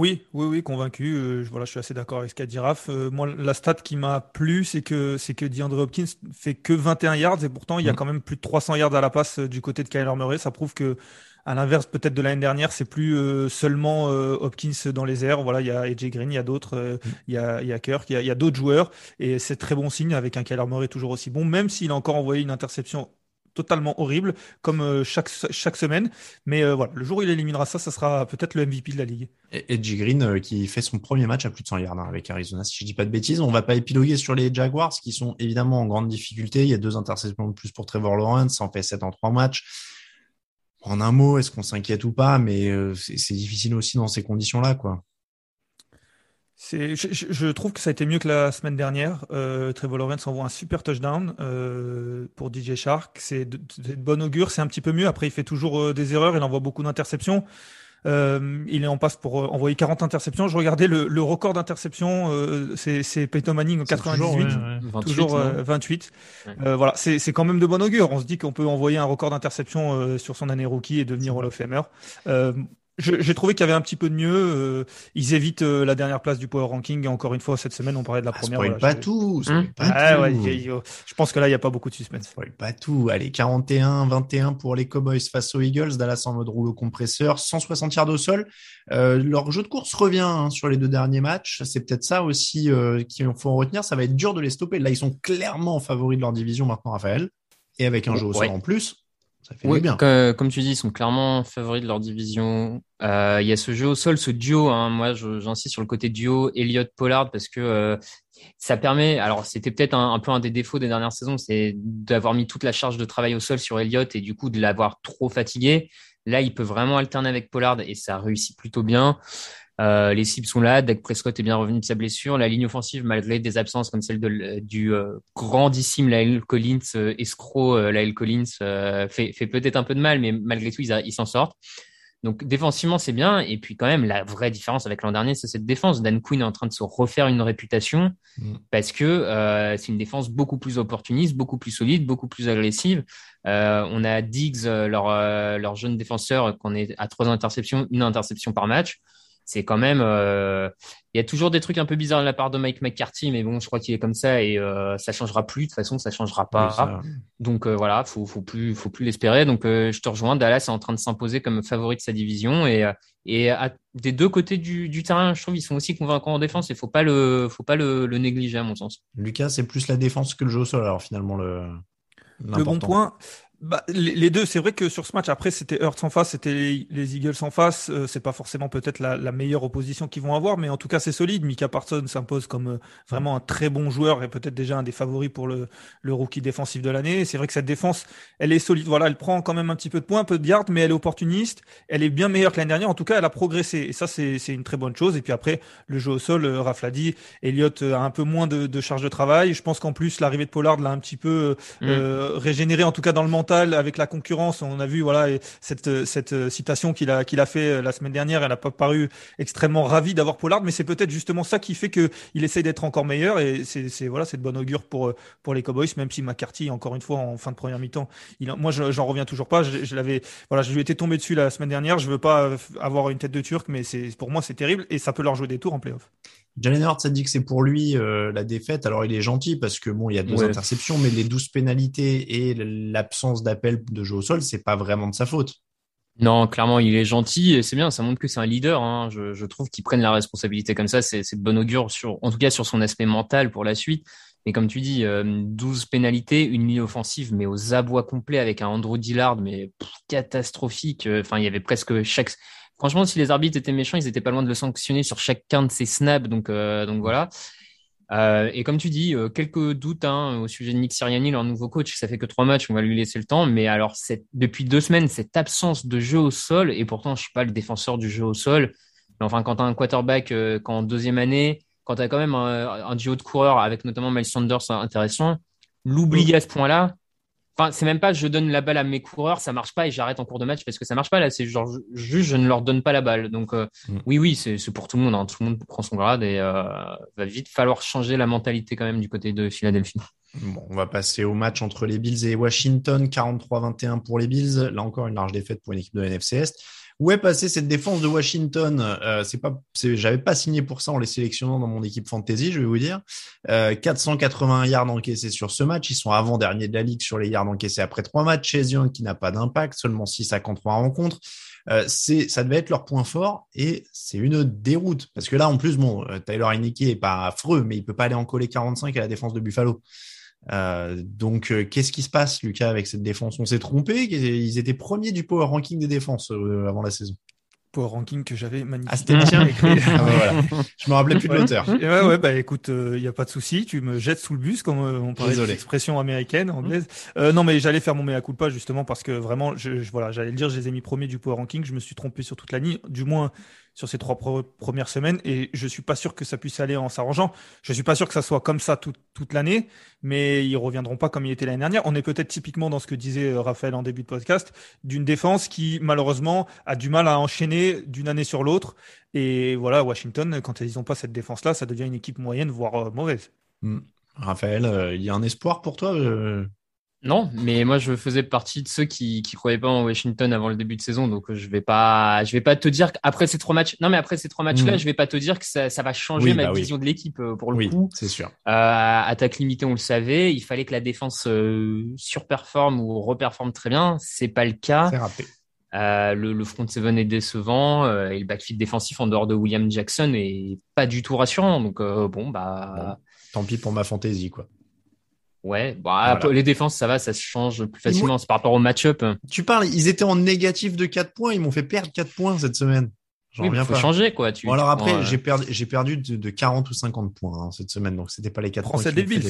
Oui, oui, oui, convaincu. Euh, voilà, je suis assez d'accord avec ce qu'a dit Raph. Euh, moi, la stat qui m'a plu, c'est que c'est que DeAndre Hopkins fait que 21 yards et pourtant il y a mm. quand même plus de 300 yards à la passe euh, du côté de Kyler Murray. Ça prouve que, à l'inverse peut-être de l'année dernière, c'est plus seulement Hopkins dans les airs. Voilà, il y a AJ Green, il y a d'autres, mm. il y a, il y a Kirk, il y a, il y a d'autres joueurs et c'est très bon signe avec un Kyler Murray toujours aussi bon, même s'il a encore envoyé une interception totalement horrible, comme euh, chaque, chaque semaine. Mais euh, voilà, le jour où il éliminera ça, ça sera peut-être le MVP de la ligue. Et Edgy Green euh, qui fait son premier match à plus de 100 yards hein, avec Arizona, si je dis pas de bêtises. On va pas épiloguer sur les Jaguars qui sont évidemment en grande difficulté. Il y a deux interceptions de plus pour Trevor Lawrence, ça en fait 7 en trois matchs. En un mot, est-ce qu'on s'inquiète ou pas? Mais c'est difficile aussi dans ces conditions-là, quoi. Je, je, trouve que ça a été mieux que la semaine dernière. Euh, Trevor Lawrence envoie un super touchdown euh, pour DJ Shark. C'est de, de, bon augure, c'est un petit peu mieux. Après, il fait toujours euh, des erreurs, il envoie beaucoup d'interceptions. Euh, il est en passe pour euh, envoyer 40 interceptions. Je regardais le, le record d'interceptions, euh, c'est Peyton Manning en 98, toujours, 28. voilà, c'est quand même de bon augure. On se dit qu'on peut envoyer un record d'interceptions sur son année rookie et devenir Hall of Famer j'ai trouvé qu'il y avait un petit peu de mieux. Euh, ils évitent euh, la dernière place du power ranking. Et encore une fois, cette semaine, on parlait de la ah, première. Voilà, pas tout. Hum. Pas ah, tout. Ouais, je pense que là, il n'y a pas beaucoup de suspense. Pas tout. Allez, 41-21 pour les Cowboys face aux Eagles. Dallas en mode rouleau compresseur. 160 yards au sol. Euh, leur jeu de course revient hein, sur les deux derniers matchs. C'est peut-être ça aussi euh, qu'il faut en retenir. Ça va être dur de les stopper. Là, ils sont clairement favoris de leur division maintenant, Raphaël. Et avec un jeu au sol en plus, oui, bien. Comme, tu dis, ils sont clairement favoris de leur division. Euh, il y a ce jeu au sol, ce duo. Hein, moi, j'insiste sur le côté duo Elliott Pollard parce que euh, ça permet. Alors, c'était peut-être un, peu un des défauts des dernières saisons, c'est d'avoir mis toute la charge de travail au sol sur Elliott et du coup de l'avoir trop fatigué. Là, il peut vraiment alterner avec Pollard et ça réussit plutôt bien. Euh, les cibles sont là. Dak Prescott est bien revenu de sa blessure. La ligne offensive, malgré des absences comme celle de, du euh, grandissime Lael Collins, euh, escroc euh, Lael Collins, fait, fait peut-être un peu de mal, mais malgré tout, ils, s'en sortent. Donc défensivement, c'est bien. Et puis quand même, la vraie différence avec l'an dernier, c'est cette défense. Dan Quinn est en train de se refaire une réputation mm. parce que c'est une défense beaucoup plus opportuniste, beaucoup plus solide, beaucoup plus agressive. on a Diggs, leur, leur jeune défenseur, qu'on est à trois interceptions, une interception par match c'est quand même euh, il y a toujours des trucs un peu bizarres de la part de Mike McCarthy mais bon je crois qu'il est comme ça et euh, ça changera plus. De toute façon ça changera pas. Donc euh, voilà faut faut plus faut plus l'espérer. Donc euh, je te rejoins. Dallas est en train de s'imposer comme favori de sa division et et à, des deux côtés du, du terrain je trouve ils sont aussi convaincants en défense et faut pas le faut pas le, le négliger à mon sens. Lucas c'est plus la défense que le jeu au sol alors finalement le le bon point bah, les, deux, c'est vrai que sur ce match, après, c'était Hurts en face, c'était les, Eagles en face. Euh, c'est pas forcément peut-être la, la, meilleure opposition qu'ils vont avoir, mais en tout cas, c'est solide. Mika Parson s'impose comme euh, vraiment un très bon joueur et peut-être déjà un des favoris pour le, le rookie défensif de l'année. C'est vrai que cette défense, elle est solide. Voilà, elle prend quand même un petit peu de points, un peu de yards, mais elle est opportuniste. Elle est bien meilleure que l'année dernière. En tout cas, elle a progressé. Et ça, c'est une très bonne chose. Et puis après, le jeu au sol, euh, Raph l'a dit, Elliott a un peu moins de, de charge de travail. Je pense qu'en plus, l'arrivée de Pollard l'a un petit peu mm. régénéré, en tout cas dans le mental, avec la concurrence on a vu voilà cette, cette citation qu'il a, qu'il a fait euh, la semaine dernière. Elle pas paru extrêmement ravi d'avoir Pollard, mais c'est peut-être justement ça qui fait qu'il essaye d'être encore meilleur. Et c'est voilà, c'est de bonne augure pour, euh, pour les Cowboys, même si McCarthy, encore une fois, en fin de première mi-temps, il, moi, j'en reviens toujours pas. Je, l'avais, voilà, je lui étais tombé dessus la semaine dernière. Je veux pas euh, avoir une tête de turc, mais c'est pour moi, c'est terrible et ça peut leur jouer des tours en playoff. Jalen Hurts a dit que c'est pour lui euh, la défaite. Alors il est gentil parce que bon, il y a deux interceptions, mais les douze pénalités et l'absence d'appel de jeu au sol, c'est pas vraiment de sa faute. Non, clairement, il est gentil et c'est bien. Ça montre que c'est un leader. Hein. Je, je, trouve qu'il prenne la responsabilité comme ça. C'est de bon augure, sur, en tout cas sur son aspect mental pour la suite. Mais comme tu dis, euh, 12 pénalités, une ligne offensive, mais aux abois complets avec un Andrew Dillard, mais catastrophique. Enfin, il y avait presque chaque Franchement, si les arbitres étaient méchants, ils étaient pas loin de le sanctionner sur chacun de ses snaps. Donc, euh, donc voilà. Euh, et comme tu dis, euh, quelques doutes hein, au sujet de Nick Sirianni, leur nouveau coach. Ça fait que trois matchs, on va lui laisser le temps. Mais alors, depuis deux semaines, cette absence de jeu au sol, et pourtant, je suis pas le défenseur du jeu au sol. Mais enfin, quand tu as un quarterback, quand en deuxième année, quand tu as quand même un, un, duo de coureurs avec notamment Miles Sanders intéressant, l'oublier à ce point-là, Enfin, c'est même pas je donne la balle à mes coureurs, ça marche pas et j'arrête en cours de match parce que ça marche pas là. C'est genre juste je ne leur donne pas la balle. Donc euh, mm. oui, oui, c'est pour tout le monde. Hein. Tout le monde prend son grade et euh, va vite falloir changer la mentalité quand même du côté de Philadelphie. Bon, on va passer au match entre les Bills et Washington, 43-21 pour les Bills. Là encore une large défaite pour une équipe de NFC Est. Où est passée cette défense de Washington? Euh, C'est pas, j'avais pas signé pour ça en les sélectionnant dans mon équipe fantasy, je vais vous dire. Euh, 481 yards encaissés sur ce match. Ils sont avant dernier de la ligue sur les yards encaissés après trois matchs. Chez Young qui n'a pas d'impact, seulement 6 à 3 rencontres. Euh, c'est, ça devait être leur point fort et c'est une déroute parce que là en plus bon, euh, Tyler Heineke est pas affreux, mais il peut pas aller en coller 45 à la défense de Buffalo. Euh, donc, euh, qu'est-ce qui se passe, Lucas, avec cette défense? On s'est trompé? Ils étaient premiers du power ranking des défenses euh, avant la saison. Power ranking que j'avais magnifique. Ah, c'était ah, bah, voilà. Je me rappelais plus de l'auteur. Ouais, ouais, bah écoute, il n'y a pas de souci. Tu me jettes sous le bus, comme on parlait d'expression américaine, anglaise. non, mais j'allais faire mon mea culpa justement parce que vraiment, je, je voilà, j'allais le dire, je les ai mis premiers du power ranking. Je me suis trompé sur toute la ligne. Du moins, sur ces trois premières semaines et je suis pas sûr que ça puisse aller en s'arrangeant. Je suis pas sûr que ça soit comme ça toute l'année, mais ils reviendront pas comme il était l'année dernière. On est peut-être typiquement dans ce que disait euh, Raphaël en début de podcast, d'une défense qui malheureusement a du mal à enchaîner d'une année sur l'autre. Et voilà, Washington, quand ils n'ont pas cette défense-là, ça devient une équipe moyenne, voire euh, mauvaise. Hmm. Raphaël, euh, il y a un espoir pour toi non, mais moi je faisais partie de ceux qui qui croyaient pas en Washington avant le début de saison, donc je vais pas je vais pas te dire qu'après ces trois matchs, non mais après ces trois matchs-là, mm. je vais pas te dire que ça, ça va changer ma bah vision de l'équipe euh, pour le oui, coup. c'est sûr. Euh, attaque limitée, on le savait, il fallait que la défense euh, surperforme ou reperforme très bien, c'est pas le cas. C'est raté. Euh, le, le, front seven est décevant euh, et le backfield défensif en dehors de William Jackson est pas du tout rassurant. Donc bon bah. tant pis pour ma fantaisie quoi. Ouais, bah, les défenses, ça va, ça se change plus facilement. C'est par rapport au match-up. Tu parles, ils étaient en négatif de 4 points, ils m'ont fait perdre 4 points cette semaine. J'en oui, faut changer, quoi. Tu... Bon, alors après, j'ai perdu, j'ai perdu de, 40 ou 50 points hein, cette semaine, donc c'était pas les 4 points. C'est débile.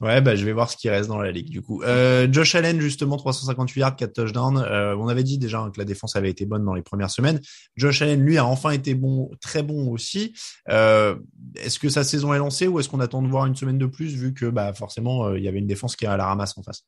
Ouais, bah, je vais voir ce qui reste dans la ligue, du coup. Euh, Josh Allen, justement, 358 yards, 4 touchdowns. Euh, on avait dit déjà que la défense avait été bonne dans les premières semaines. Josh Allen, lui, a enfin été bon, très bon aussi. Euh, est-ce que sa saison est lancée ou est-ce qu'on attend de voir une semaine de plus, vu que, bah, forcément, il y avait une défense qui est à la ramasse en face?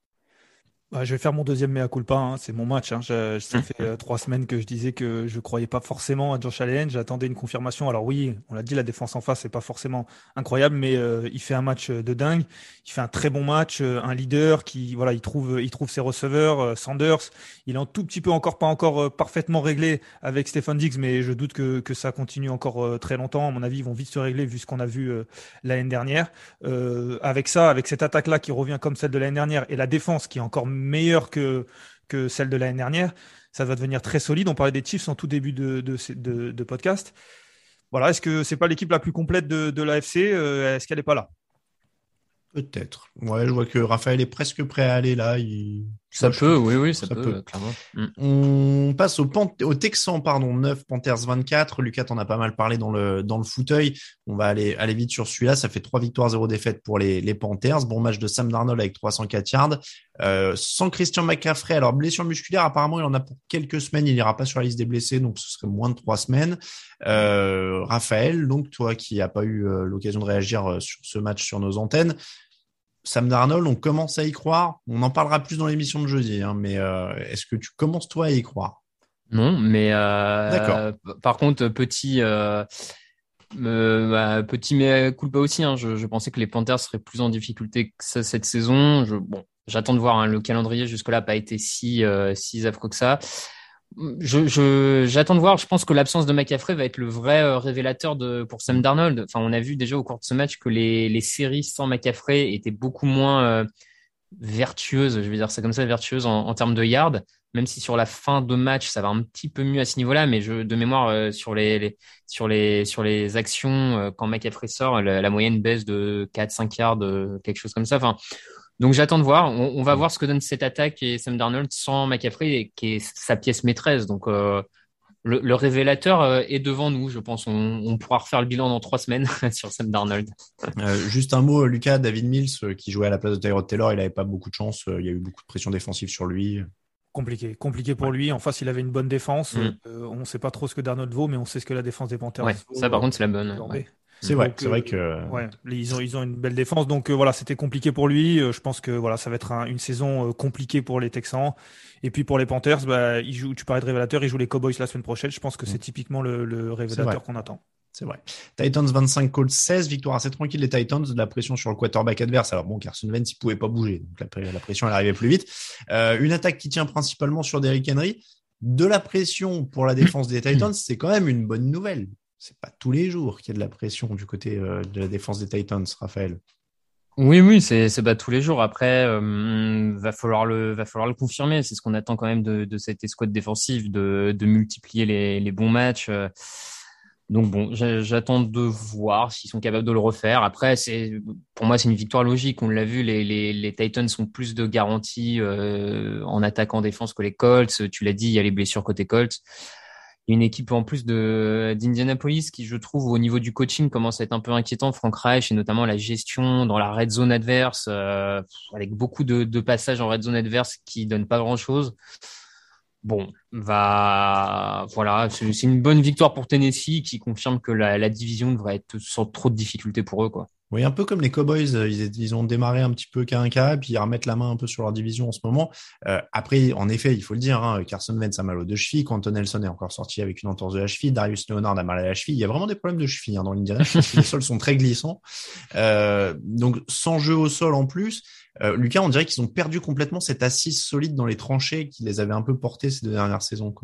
Bah, je vais faire mon deuxième mea culpa. Hein. C'est mon match. Hein. ça fait euh, trois semaines que je disais que je croyais pas forcément à Josh Allen. J'attendais une confirmation. Alors oui, on l'a dit, la défense en face c'est pas forcément incroyable, mais euh, il fait un match de dingue. Il fait un très bon match, euh, un leader qui voilà, il trouve, il trouve ses receveurs. Sanders, il est un tout petit peu encore pas encore parfaitement réglé avec Stephen Diggs, mais je doute que, que ça continue encore très longtemps. À mon avis, ils vont vite se régler vu ce qu'on a vu l'année dernière. avec ça, avec cette attaque là qui revient comme celle de l'année dernière et la défense qui est encore meilleure que, celle de l'année dernière. Ça va devenir très solide. On parlait des Chiefs en tout début de, podcast. Voilà, est-ce que c'est pas l'équipe la plus complète de, de l'AFC euh, Est-ce qu'elle n'est pas là? Peut-être. Ouais, je vois que Raphaël est presque prêt à aller là. Ça peut, oui, oui, ça, peut, clairement. On passe au, au Texan, pardon, 9, Panthers 24. Lucas t'en a pas mal parlé dans le, dans le fauteuil. On va aller, aller vite sur celui-là. Ça fait 3 victoires, 0 défaites pour les, les Panthers. Bon match de Sam Darnold avec 304 yards. Euh, sans Christian McCaffrey. Alors, blessure musculaire, apparemment, il en a pour quelques semaines. Il n'ira pas sur la liste des blessés, donc ce serait moins de 3 semaines. Euh, Raphaël, donc toi qui n'as pas eu euh, l'occasion de réagir sur ce match sur nos antennes, Sam Darnold, on commence à y croire. On en parlera plus dans l'émission de jeudi, hein, mais euh, est-ce que tu commences toi à y croire? Non, mais euh, par contre, petit, euh, bah, petit mais culpa aussi. Hein, je, pensais que les Panthers seraient plus en difficulté que ça cette saison. Je, bon, j'attends de voir. Hein, le calendrier jusque-là n'a pas été si si affreux que ça j'attends de voir. Je pense que l'absence de McCaffrey va être le vrai euh, révélateur pour Sam Darnold. Enfin, on a vu déjà au cours de ce match que les, séries sans McCaffrey étaient beaucoup moins euh, vertueuses, je vais dire ça comme ça, vertueuses en, termes de yards. Même si sur la fin de match, ça va un petit peu mieux à ce niveau-là, mais de mémoire euh, sur les actions quand McCaffrey sort, la, la, moyenne baisse de 4-5 yards, quelque chose comme ça. Enfin, donc j'attends de voir. On, va mm. voir ce que donne cette attaque et Sam Darnold sans McCaffrey, qui est sa pièce maîtresse. Donc euh, le, révélateur euh, est devant nous, je pense. On, pourra refaire le bilan dans trois semaines sur Sam Darnold. Euh, juste un mot, Lucas, David Mills, qui jouait à la place de Tyrod Taylor, il n'avait pas beaucoup de chance. Il y a eu beaucoup de pression défensive sur lui. Compliqué, compliqué pour lui. En face, il avait une bonne défense. Mm. on ne sait pas trop ce que Darnold vaut, mais on sait ce que la défense des Panthers ouais, Ça, par contre, c'est la bonne. C'est vrai, c'est vrai que. Ouais, ils ont, ils ont une belle défense. Donc voilà, c'était compliqué pour lui. je pense que voilà, ça va être une saison compliquée pour les Texans. Et puis pour les Panthers, bah, ils jouent, tu parlais de révélateur, ils jouent les Cowboys la semaine prochaine. Je pense que c'est mm. typiquement le, le révélateur qu'on attend. C'est vrai. Titans 25, Colts 16, victoire assez tranquille des Titans, de la pression sur le quarterback adverse. Alors bon, Carson Wentz, il pouvait pas bouger, donc la, pression elle arrivait plus vite. Euh, une attaque qui tient principalement sur Derrick Henry. De la pression pour la défense des Titans, c'est quand même une bonne nouvelle. C'est pas tous les jours qu'il y a de la pression du côté euh, de la défense des Titans, Raphaël. Oui, oui, c'est c'est pas tous les jours. Après, euh, va falloir le va falloir le confirmer. C'est ce qu'on attend quand même de, cette escouade défensive, de, de multiplier les, les bons matchs. Donc bon, j'attends de voir s'ils sont capables de le refaire. Après, c'est pour moi c'est une victoire logique. On l'a vu, les, les, les, Titans ont plus de garanties euh, en attaque en défense que les Colts. Tu l'as dit, il y a les blessures côté Colts. Une équipe en plus de d'Indianapolis qui, je trouve, au niveau du coaching, commence à être un peu inquiétant. Frank Reich et notamment la gestion dans la red zone adverse, euh, avec beaucoup de, de passages en red zone adverse qui donnent pas grand chose. Bon, va voilà, c'est une bonne victoire pour Tennessee qui confirme que la, division devrait être sans trop de difficultés pour eux, quoi. Oui, un peu comme les Cowboys, euh, ils, ont démarré un petit peu qu'un cas, puis ils remettent la main un peu sur leur division en ce moment. Euh, après, en effet, il faut le dire, hein, Carson Wentz a mal aux deux chevilles, Quentin Nelson est encore sorti avec une entorse de la cheville, Darius Leonard a mal à la cheville. Il y a vraiment des problèmes de cheville hein, dans l'Indiana. les sols sont très glissants. Euh, donc, sans jeu au sol en plus, Lucas, on dirait qu'ils ont perdu complètement cette assise solide dans les tranchées qui les avait un peu portés ces deux dernières saisons.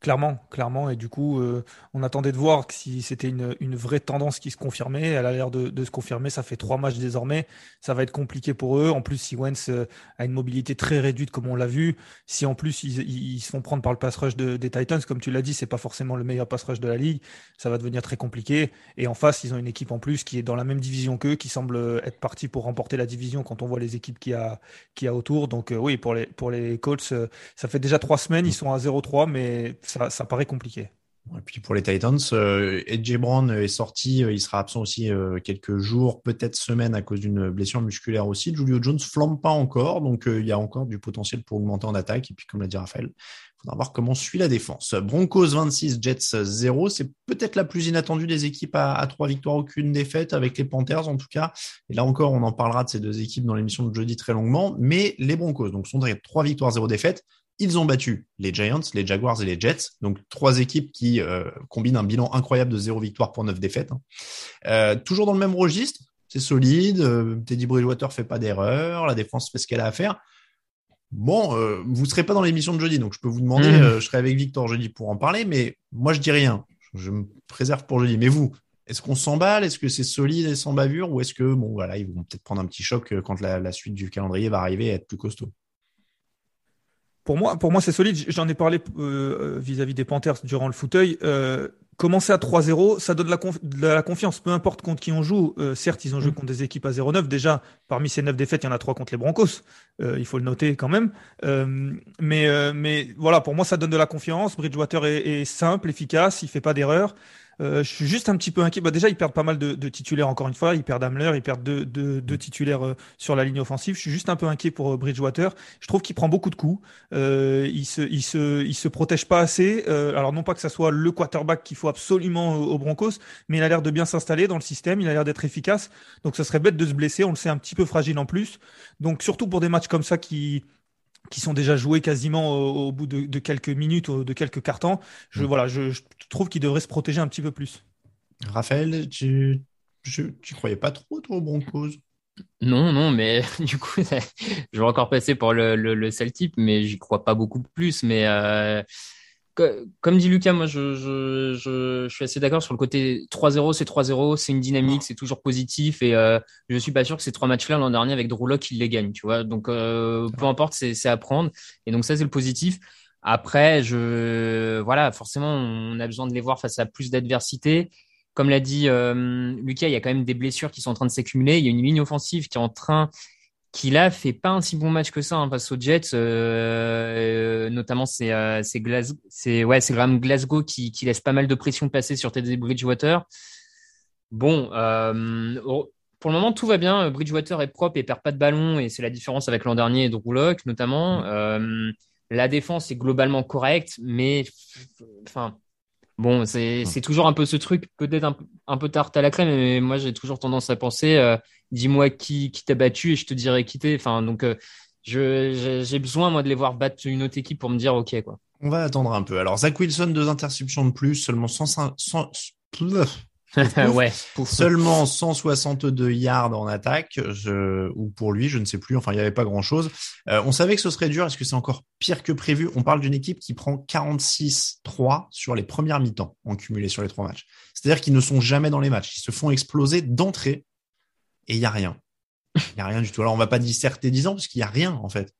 Clairement, clairement. Et du coup, euh, on attendait de voir si c'était une, une, vraie tendance qui se confirmait. Elle a l'air de, de, se confirmer. Ça fait trois matchs désormais. Ça va être compliqué pour eux. En plus, si Wentz euh, a une mobilité très réduite, comme on l'a vu, si en plus ils, ils, se font prendre par le pass rush de, des Titans, comme tu l'as dit, c'est pas forcément le meilleur pass rush de la ligue. Ça va devenir très compliqué. Et en face, ils ont une équipe en plus qui est dans la même division qu'eux, qui semble être partie pour remporter la division quand on voit les équipes qu'il y a, qui a autour. Donc euh, oui, pour les, pour les Colts, ça fait déjà trois semaines. Ils sont à 0-3, mais ça, paraît compliqué. Et puis pour les Titans, euh, Edge Brown est sorti, euh, il sera absent aussi euh, quelques jours, peut-être semaines à cause d'une blessure musculaire aussi. Julio Jones flambe pas encore, donc il y a encore du potentiel pour augmenter en attaque. Et puis comme l'a dit Raphaël, il faudra voir comment suit la défense. Broncos 26, Jets 0, c'est peut-être la plus inattendue des équipes à, trois victoires, aucune défaite avec les Panthers en tout cas. Et là encore, on en parlera de ces deux équipes dans l'émission de jeudi très longuement. Mais les Broncos, donc sont trois victoires, zéro défaite. Ils ont battu les Giants, les Jaguars et les Jets, donc trois équipes qui euh, combinent un bilan incroyable de zéro victoire pour neuf défaites. Hein. Euh, toujours dans le même registre, c'est solide. Euh, Teddy Bridgewater fait pas d'erreur, la défense fait ce qu'elle a à faire. Bon, euh, vous serez pas dans l'émission de jeudi, donc je peux vous demander, mmh. je serai avec Victor jeudi pour en parler, mais moi je dis rien. Je me préserve pour jeudi. Mais vous, est-ce qu'on s'emballe? Est-ce que c'est solide et sans bavure? Ou est-ce que, bon, voilà, ils vont peut-être prendre un petit choc quand la, la, suite du calendrier va arriver et être plus costaud? Pour moi, pour moi c'est solide. J'en ai parlé euh, vis-à-vis des Panthers durant le fauteuil. Euh, commencer à 3-0, ça donne de la, confiance, peu importe contre qui on joue. Euh, certes, ils ont joué mm. contre des équipes à 0-9. Déjà, parmi ces 9 défaites, il y en a 3 contre les Broncos. il faut le noter quand même. mais, mais voilà, pour moi, ça donne de la confiance. Bridgewater est, est simple, efficace, il fait pas d'erreur. Euh, je suis juste un petit peu inquiet. Bah, déjà, ils perdent pas mal de, de, titulaires encore une fois. Ils perdent Hamler, ils perdent deux, deux, deux titulaires euh, sur la ligne offensive. Je suis juste un peu inquiet pour euh, Bridgewater. Je trouve qu'il prend beaucoup de coups. Euh, il se, il se, il se protège pas assez. alors non pas que ça soit le quarterback qu'il faut absolument aux Broncos, mais il a l'air de bien s'installer dans le système. Il a l'air d'être efficace. Donc ça serait bête de se blesser. On le sait un petit peu fragile en plus. Donc surtout pour des matchs comme ça qui qui sont déjà joués quasiment au, bout de, quelques minutes, de quelques cartons. Je, mm. voilà, je, trouve qu'il devrait se protéger un petit peu plus. Raphaël, tu, tu croyais pas trop, toi, aux Broncos? Non, non, mais du coup, je vais encore passer pour le, le, le type, mais j'y crois pas beaucoup plus. Mais euh, comme dit Lucas, moi, je, je, je, je suis assez d'accord sur le côté 3-0, c'est 3-0, c'est une dynamique, c'est toujours positif. Et euh, je suis pas sûr que ces trois matchs-là, l'an dernier, avec Drew Locke, il les gagne, tu vois. Donc, euh, peu importe, c'est à prendre. Et donc, ça, c'est le positif. Après, je, voilà, forcément, on a besoin de les voir face à plus d'adversité. Comme l'a dit euh, Lucas, il y a quand même des blessures qui sont en train de s'accumuler. Il y a une ligne offensive qui est en train qui là fait pas un si bon match que ça hein, face aux Jets, euh, notamment c'est euh, c'est c'est ouais c'est Graham Glasgow qui, qui laisse pas mal de pression passer sur Teddy Bridgewater. Bon, euh, pour le moment tout va bien. Bridgewater est propre et perd pas de ballon et c'est la différence avec l'an dernier et Drew Locke notamment. Mm. Euh, la défense est globalement correcte, mais enfin Bon, c'est toujours un peu ce truc, peut-être un, un, peu tarte à la crème, mais moi j'ai toujours tendance à penser, euh, dis-moi qui, qui t'a battu et je te dirai qui t'es. Enfin, donc euh, j'ai besoin moi de les voir battre une autre équipe pour me dire ok quoi. On va attendre un peu. Alors Zach Wilson deux interceptions de plus, seulement 105, 100, ouais. Seulement 162 yards en attaque, je, ou pour lui, je ne sais plus. Enfin, il n'y avait pas grand chose. Euh, on savait que ce serait dur. Est-ce que c'est encore pire que prévu? On parle d'une équipe qui prend 46-3 sur les premières mi-temps en cumulé sur les trois matchs. C'est-à-dire qu'ils ne sont jamais dans les matchs. Ils se font exploser d'entrée et il n'y a rien. Il n'y a rien du tout. Alors, on va pas disserter 10 ans parce qu'il n'y a rien, en fait.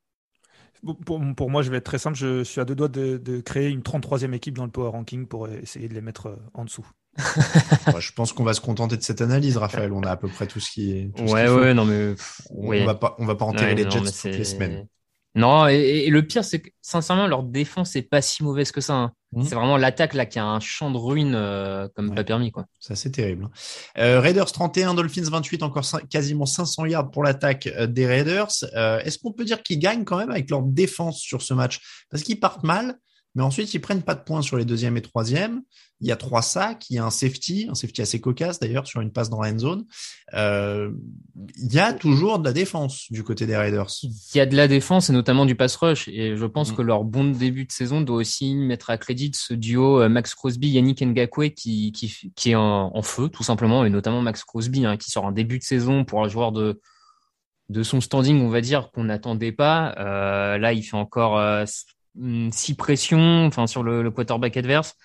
Pour, pour, moi, je vais être très simple. Je suis à deux doigts de, de créer une 33e équipe dans le Power Ranking pour essayer de les mettre euh, en dessous. Je pense qu'on va se contenter de cette analyse, Raphaël. On a à peu près tout ce qui est. ouais, ouais, non, mais. On, va pas, on va pas enterrer les Jets toutes les semaines. Non, et, le pire, c'est que sincèrement, leur défense est pas si mauvaise que ça. Hein. Mmh. C'est vraiment l'attaque là qui a un champ de ruines euh, comme pas permis, quoi. Ça, c'est terrible. Hein. Euh, Raiders 31, Dolphins 28, encore quasiment 500 yards pour l'attaque euh, des Raiders. Est-ce qu'on peut dire qu'ils gagnent quand même avec leur défense sur ce match? Parce qu'ils partent mal, mais ensuite, ils prennent pas de points sur les deuxième et troisième. Il y a trois sacs, il y a un safety, un safety assez cocasse d'ailleurs sur une passe dans la end zone. Euh, il y a toujours de la défense du côté des Raiders. Il y a de la défense et notamment du pass rush. Et je pense mm. que leur bon début de saison doit aussi mettre à crédit ce duo euh, Max Crosby, Yannick Ngakwe qui, qui, qui est en, feu tout simplement, et notamment Max Crosby hein, qui sort en début de saison pour un joueur de de son standing, on va dire, qu'on n'attendait pas. Euh, là, il fait encore euh, six pressions enfin, sur le, le quarterback adverse.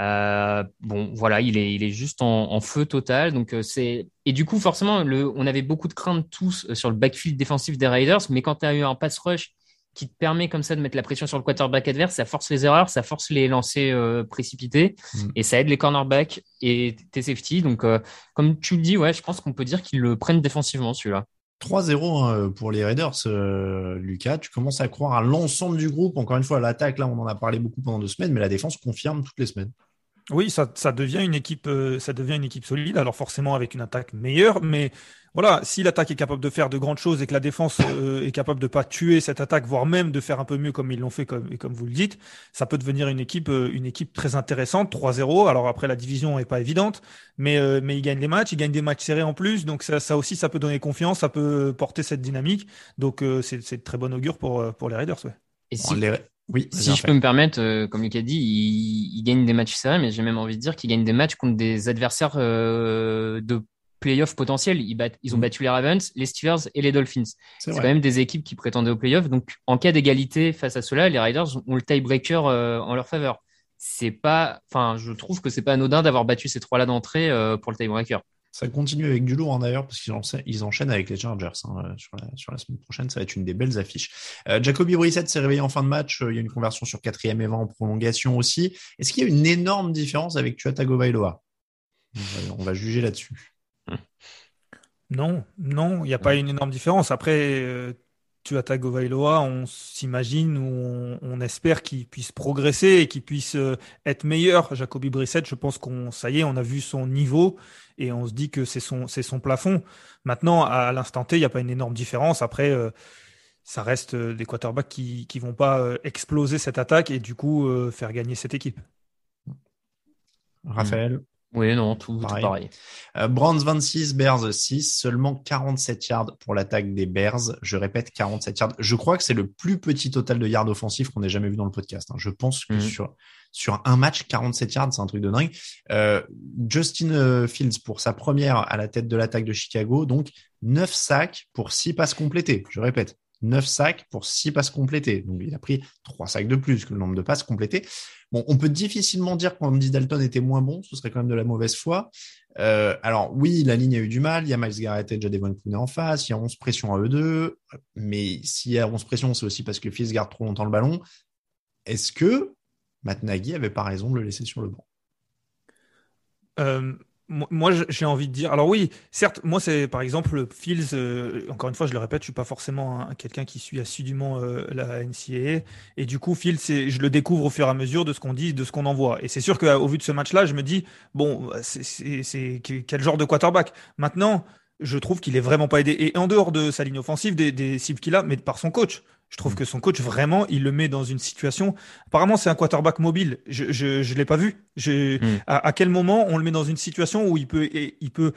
Euh, bon, voilà, il est, il est juste en, en feu total. Donc euh, c'est et du coup forcément, le, on avait beaucoup de craintes tous euh, sur le backfield défensif des Raiders, mais quand tu as eu un pass rush qui te permet comme ça de mettre la pression sur le quarterback adverse, ça force les erreurs, ça force les lancers euh, précipités mm. et ça aide les cornerbacks et tes safety. Donc comme tu le dis, ouais, je pense qu'on peut dire qu'ils le prennent défensivement celui-là. 3-0 hein, pour les Raiders, euh, Lucas. Tu commences à croire à l'ensemble du groupe. Encore une fois, l'attaque, là, on en a parlé beaucoup pendant deux semaines, mais la défense confirme toutes les semaines. Oui, ça, ça devient une équipe, euh, ça devient une équipe solide. Alors forcément avec une attaque meilleure, mais voilà, si l'attaque est capable de faire de grandes choses et que la défense euh, est capable de pas tuer cette attaque, voire même de faire un peu mieux comme ils l'ont fait, comme, comme vous le dites, ça peut devenir une équipe, euh, une équipe très intéressante. 3-0. Alors après, la division est pas évidente, mais, euh, mais ils gagnent les matchs, ils gagnent des matchs serrés en plus. Donc ça, ça aussi, ça peut donner confiance, ça peut porter cette dynamique. Donc c'est, c'est très bon augure pour, pour les Raiders. Ouais. Et si, oui, si je peux me permettre, comme Lucas dit, ils, ils, gagnent des matchs serrés, mais j'ai même envie de dire qu'ils gagnent des matchs contre des adversaires de playoff potentiel. Ils, ils ont mm. battu les Ravens, les Steelers et les Dolphins. C'est quand même des équipes qui prétendaient au playoff. Donc, en cas d'égalité face à cela, les Riders ont le tiebreaker euh, en leur faveur. C'est pas, enfin, je trouve que c'est pas anodin d'avoir battu ces trois-là d'entrée euh, pour le tiebreaker. Ça continue avec du lourd hein, d'ailleurs, parce qu'ils ils enchaînent avec les Chargers hein, euh, sur, la, semaine prochaine. Ça va être une des belles affiches. Jacoby Brissett s'est réveillé en fin de match. il y a une conversion sur quatrième et 20 en prolongation aussi. Est-ce qu'il y a une énorme différence avec Tua Tagovailoa? On va juger là-dessus. Non, non, il n'y a pas une énorme différence. Après, euh, tu as Tagovailoa, on s'imagine ou on, espère qu'il puisse progresser et qu'il puisse euh, être meilleur. Jacoby Brissett, je pense qu'on, ça y est, on a vu son niveau et on se dit que c'est son, c'est son plafond. Maintenant, à, l'instant T, il n'y a pas une énorme différence. Après, euh, ça reste des quarterbacks qui ne vont pas exploser cette attaque et du coup faire gagner cette équipe. Raphaël oui, non, tout pareil. pareil. Euh, Browns 26, Bears 6, seulement 47 yards pour l'attaque des Bears. Je répète, 47 yards. Je crois que c'est le plus petit total de yards offensifs qu'on ait jamais vu dans le podcast. Hein. Je pense que mhm. sur sur un match, 47 yards, c'est un truc de dingue. Euh, Justin euh, Fields pour sa première à la tête de l'attaque de Chicago, donc 9 sacs pour 6 passes complétées. Je répète, 9 sacs pour 6 passes complétées. Donc, il a pris 3 sacs de plus que le nombre de passes complétées. Bon, on peut difficilement dire qu'Andy Dalton était moins bon, ce serait quand même de la mauvaise foi. Euh, alors oui, la ligne a eu du mal, il y a Miles Garrett et Jadevon Clooney en face, il y a 11 pressions à eux deux, mais s'il y a 11 pressions, c'est aussi parce que Fils garde trop longtemps le ballon. Est-ce que Matt Nagy avait pas raison de le laisser sur le banc? Euh, moi, j'ai envie de dire. Alors oui, certes, moi c'est par exemple Fields. Euh, encore une fois, je le répète, je suis pas forcément quelqu'un qui suit assidûment euh, la NCAA, et du coup, Fields, je le découvre au fur et à mesure de ce qu'on dit, de ce qu'on envoie. Et c'est sûr qu'au vu de ce match-là, je me dis bon, c'est quel genre de quarterback? Maintenant, je trouve qu'il est vraiment pas aidé. Et en dehors de sa ligne offensive, des, des cibles qu'il a, mais par son coach. Je trouve que son coach, vraiment, il le met dans une situation. Apparemment, c'est un quarterback mobile. Je je, je l'ai pas vu. Je, Mm. à, à quel moment on le met dans une situation où il peut et- il peut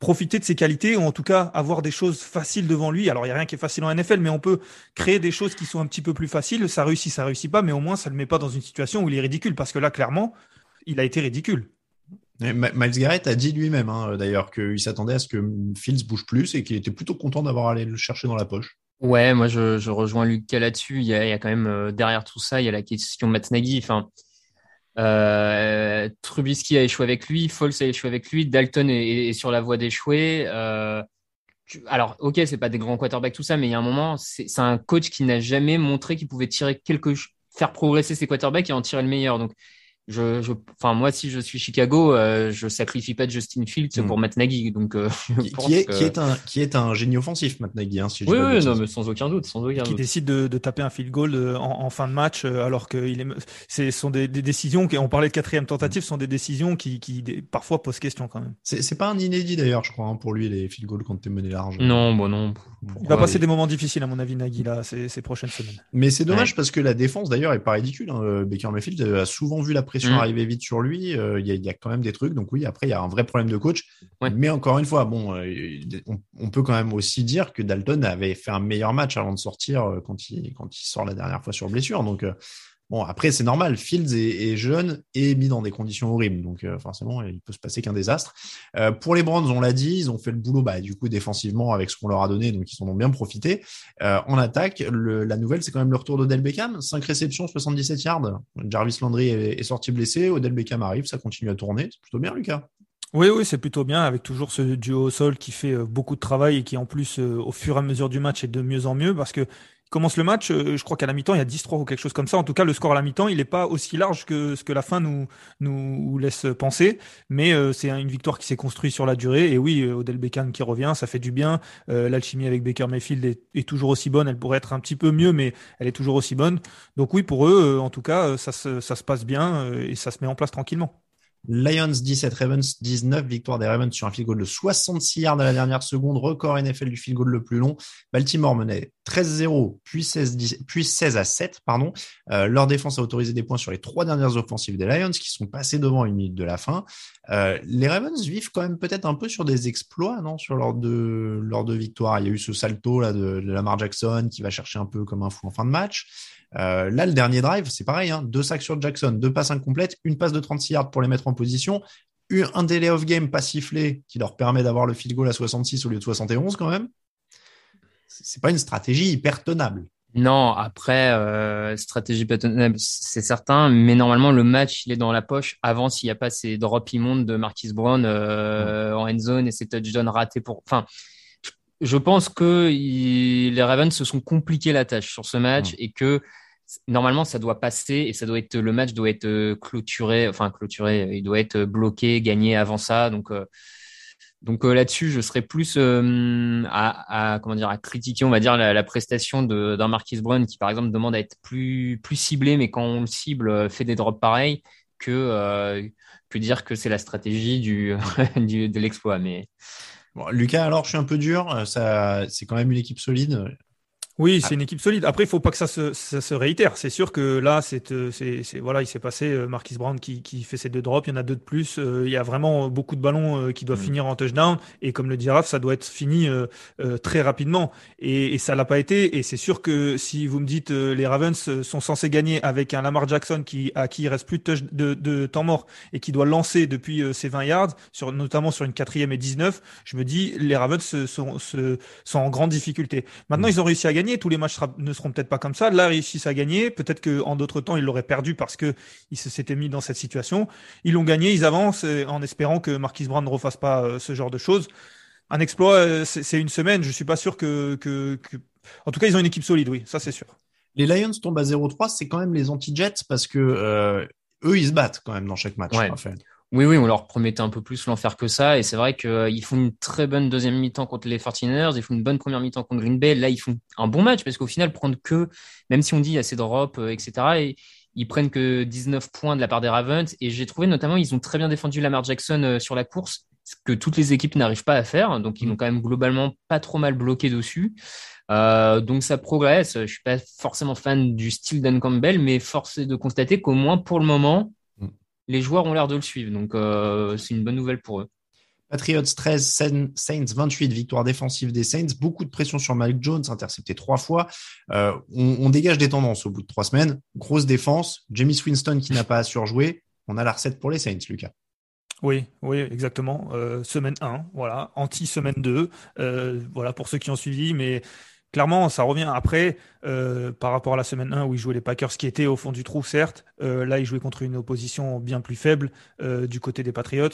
profiter de ses qualités ou en tout cas avoir des choses faciles devant lui? Alors il y a rien qui est facile en NFL, mais on peut créer des choses qui sont un petit peu plus faciles. Ça réussit, ça réussit pas, mais au moins ça le met pas dans une situation où il est ridicule parce que là, clairement, il a été ridicule. Miles Garrett a dit lui-même, hein, d'ailleurs, qu'il s'attendait à ce que Fields bouge plus et qu'il était plutôt content d'avoir allé le chercher dans la poche. Ouais, moi je, je rejoins Lucas là-dessus. Il y a, il y a quand même euh, derrière tout ça, il y a la question de Matt. Enfin, euh, Trubisky a échoué avec lui, Foles a échoué avec lui, Dalton est, est sur la voie d'échouer. Euh, alors, ok, c'est pas des grands quarterbacks tout ça, mais il y a un moment, c'est un coach qui n'a jamais montré qu'il pouvait tirer quelque, faire progresser ses quarterbacks et en tirer le meilleur. Donc, je, je, enfin moi, si je suis Chicago, euh, je sacrifie pas Justin Fields Hmm. pour Matt Nagy. Donc, euh, Qui, est, que- qui, est un, qui est un génie offensif, Matt Nagy, hein, si Oui, non, mais sans aucun doute, sans aucun qui doute. décide de, de taper un field goal euh, en, en fin de match euh, alors que il est, c'est sont des, des décisions qui, on parlait de quatrième tentative, sont des décisions qui, qui des- parfois posent question quand même. C'est c'est pas un inédit d'ailleurs, je crois, hein, pour lui, les field goals quand t'es mené large. Non, bon, non. Il va passer des moments difficiles à mon avis, Nagui là, ces, ces prochaines semaines. Mais c'est dommage Ouais. parce que la défense, d'ailleurs, est pas ridicule. hein. Baker Mayfield a souvent vu la pression Mm. arriver vite sur lui. Euh, Il y, a, il y a quand même des trucs. Donc oui, après, il y a un vrai problème de coach. Ouais. Mais encore une fois, bon, euh, on, on peut quand même aussi dire que Dalton avait fait un meilleur match avant de sortir euh, quand il, quand il sort la dernière fois sur blessure. Donc bon, après, c'est normal. Fields est, est jeune et mis dans des conditions horribles. Donc euh, forcément, il peut se passer qu'un désastre. Euh, pour les Browns, on l'a dit, ils ont fait le boulot, bah, du coup, défensivement avec ce qu'on leur a donné. Donc ils en ont bien profité. Euh, en attaque, le- la nouvelle, c'est quand même le retour d'Odell Beckham. 5 réceptions, 77 yards. Jarvis Landry est, est sorti blessé. Odell Beckham arrive, ça continue à tourner. C'est plutôt bien, Lucas. Oui, oui, c'est plutôt bien avec toujours ce duo au sol qui fait euh, beaucoup de travail et qui en plus, euh, au fur et à mesure du match, est de mieux en mieux parce que commence le match, euh, je crois qu'à la mi-temps, il y a 10-3 ou quelque chose comme ça. En tout cas, le score à la mi-temps, il n'est pas aussi large que ce que la fin nous, laisse penser. Mais euh, c'est une victoire qui s'est construite sur la durée. Et oui, euh, Odell Beckham qui revient, ça fait du bien. Euh, L'alchimie avec Baker Mayfield est, toujours aussi bonne. Elle pourrait être un petit peu mieux, mais elle est toujours aussi bonne. Donc oui, pour eux, en tout cas, ça se, passe bien et ça se met en place tranquillement. Lions 17, Ravens 19, victoire des Ravens sur un field goal de 66 yards à la dernière seconde, record NFL du field goal le plus long. Baltimore menait 13-0, puis 16, 10 puis 16 à 7, pardon. Euh, leur défense a autorisé des points sur les trois dernières offensives des Lions qui sont passés devant une minute de la fin. Euh, les Ravens vivent quand même peut-être un peu sur des exploits, non, sur leur deux, leurs deux victoires. Il y a eu ce salto là de Lamar Jackson qui va chercher un peu comme un fou en fin de match. Euh, là, le dernier drive, c'est pareil, hein, deux sacs sur Jackson, deux passes incomplètes, une passe de 36 yards pour les mettre en position, un délai off game pas sifflé qui leur permet d'avoir le field goal à 66 au lieu de 71 quand même. C'est pas une stratégie hyper tenable. Non, après, euh, stratégie pas tenable, c'est certain, mais normalement, le match, il est dans la poche avant s'il n'y a pas ces drops immondes de Marquis Brown euh, en end zone et ces touchdowns ratés pour. Enfin, je- pense que il- les Ravens se sont compliqué la tâche sur ce match et que normalement, ça doit passer et ça doit être le match doit être euh, clôturé, enfin clôturé, il doit être bloqué, gagné avant ça, donc. euh, donc euh, là-dessus, je serais plus euh, à, à comment dire à critiquer, on va dire la, la prestation d'un Marquis Brown qui par exemple demande à être plus plus ciblé, mais quand on le cible euh, fait des drops pareils que euh, que dire que c'est la stratégie du, du de l'exploit. Mais Lucas, alors je suis un peu dur. euh, Ça, c'est quand même une équipe solide. Oui, c'est une équipe solide. Après, il faut pas que ça se, ça se réitère. C'est sûr que là, c'est, euh, c'est, c'est- voilà, il s'est passé euh, Marquis Brown qui, qui fait ses deux drops. Il y en a deux de plus. Euh, il y a vraiment beaucoup de ballons qui doivent finir en touchdown. Et comme le dit Raph, ça doit être fini très rapidement. Et, et ça l'a pas été. Et c'est sûr que si vous me dites les Ravens sont censés gagner avec un Lamar Jackson qui à qui il reste plus de, touch- de, de temps mort et qui doit lancer depuis ses 20 yards, sur, notamment sur une quatrième et 19, je me dis les Ravens sont, sont en grande difficulté. Maintenant, ils ont réussi à gagner. Tous les matchs sera- ne seront peut-être pas comme ça. Là, ils réussissent à gagner. Peut-être que en d'autres temps, ils l'auraient perdu parce que ils se s'étaient mis dans cette situation. Ils l'ont gagné. Ils avancent en espérant que Marquis Brown ne refasse pas euh, ce genre de choses. Un exploit, euh, c'est une semaine. Je suis pas sûr que, que, que... En tout cas, ils ont une équipe solide. Oui, ça c'est sûr. Les Lions tombent à 0-3, c'est quand même les anti-Jets parce que euh, eux, ils se battent quand même dans chaque match. Ouais. Raphaël. Oui, oui, on leur promettait un peu plus l'enfer que ça. Et c'est vrai qu'ils font une très bonne deuxième mi-temps contre les 49ers. Ils font une bonne première mi-temps contre Green Bay. Là, ils font un bon match parce qu'au final, prendre que, même si on dit il y a ces drops, euh, etc., et ils prennent que 19 points de la part des Ravens. Et j'ai trouvé notamment, ils ont très bien défendu Lamar Jackson euh, sur la course, ce que toutes les équipes n'arrivent pas à faire. Donc, ils l'ont quand même globalement pas trop mal bloqué dessus. Euh, donc ça progresse. Je suis pas forcément fan du style Dan Campbell, mais force est de constater qu'au moins pour le moment, mm. Les joueurs ont l'air de le suivre. Donc euh, c'est une bonne nouvelle pour eux. Patriots 13, Saints 28, victoire défensive des Saints. Beaucoup de pression sur Mike Jones, intercepté trois fois. Euh, on, dégage des tendances au bout de trois semaines. Grosse défense. Jamie Winston qui n'a pas à surjouer. On a la recette pour les Saints, Lucas. Oui, oui, exactement. semaine 1, voilà. Anti-semaine 2. voilà pour ceux qui ont suivi, mais clairement, ça revient après euh, par rapport à la semaine 1 où ils jouaient les Packers qui étaient au fond du trou, certes. Euh, là, ils jouaient contre une opposition bien plus faible euh, du côté des Patriots.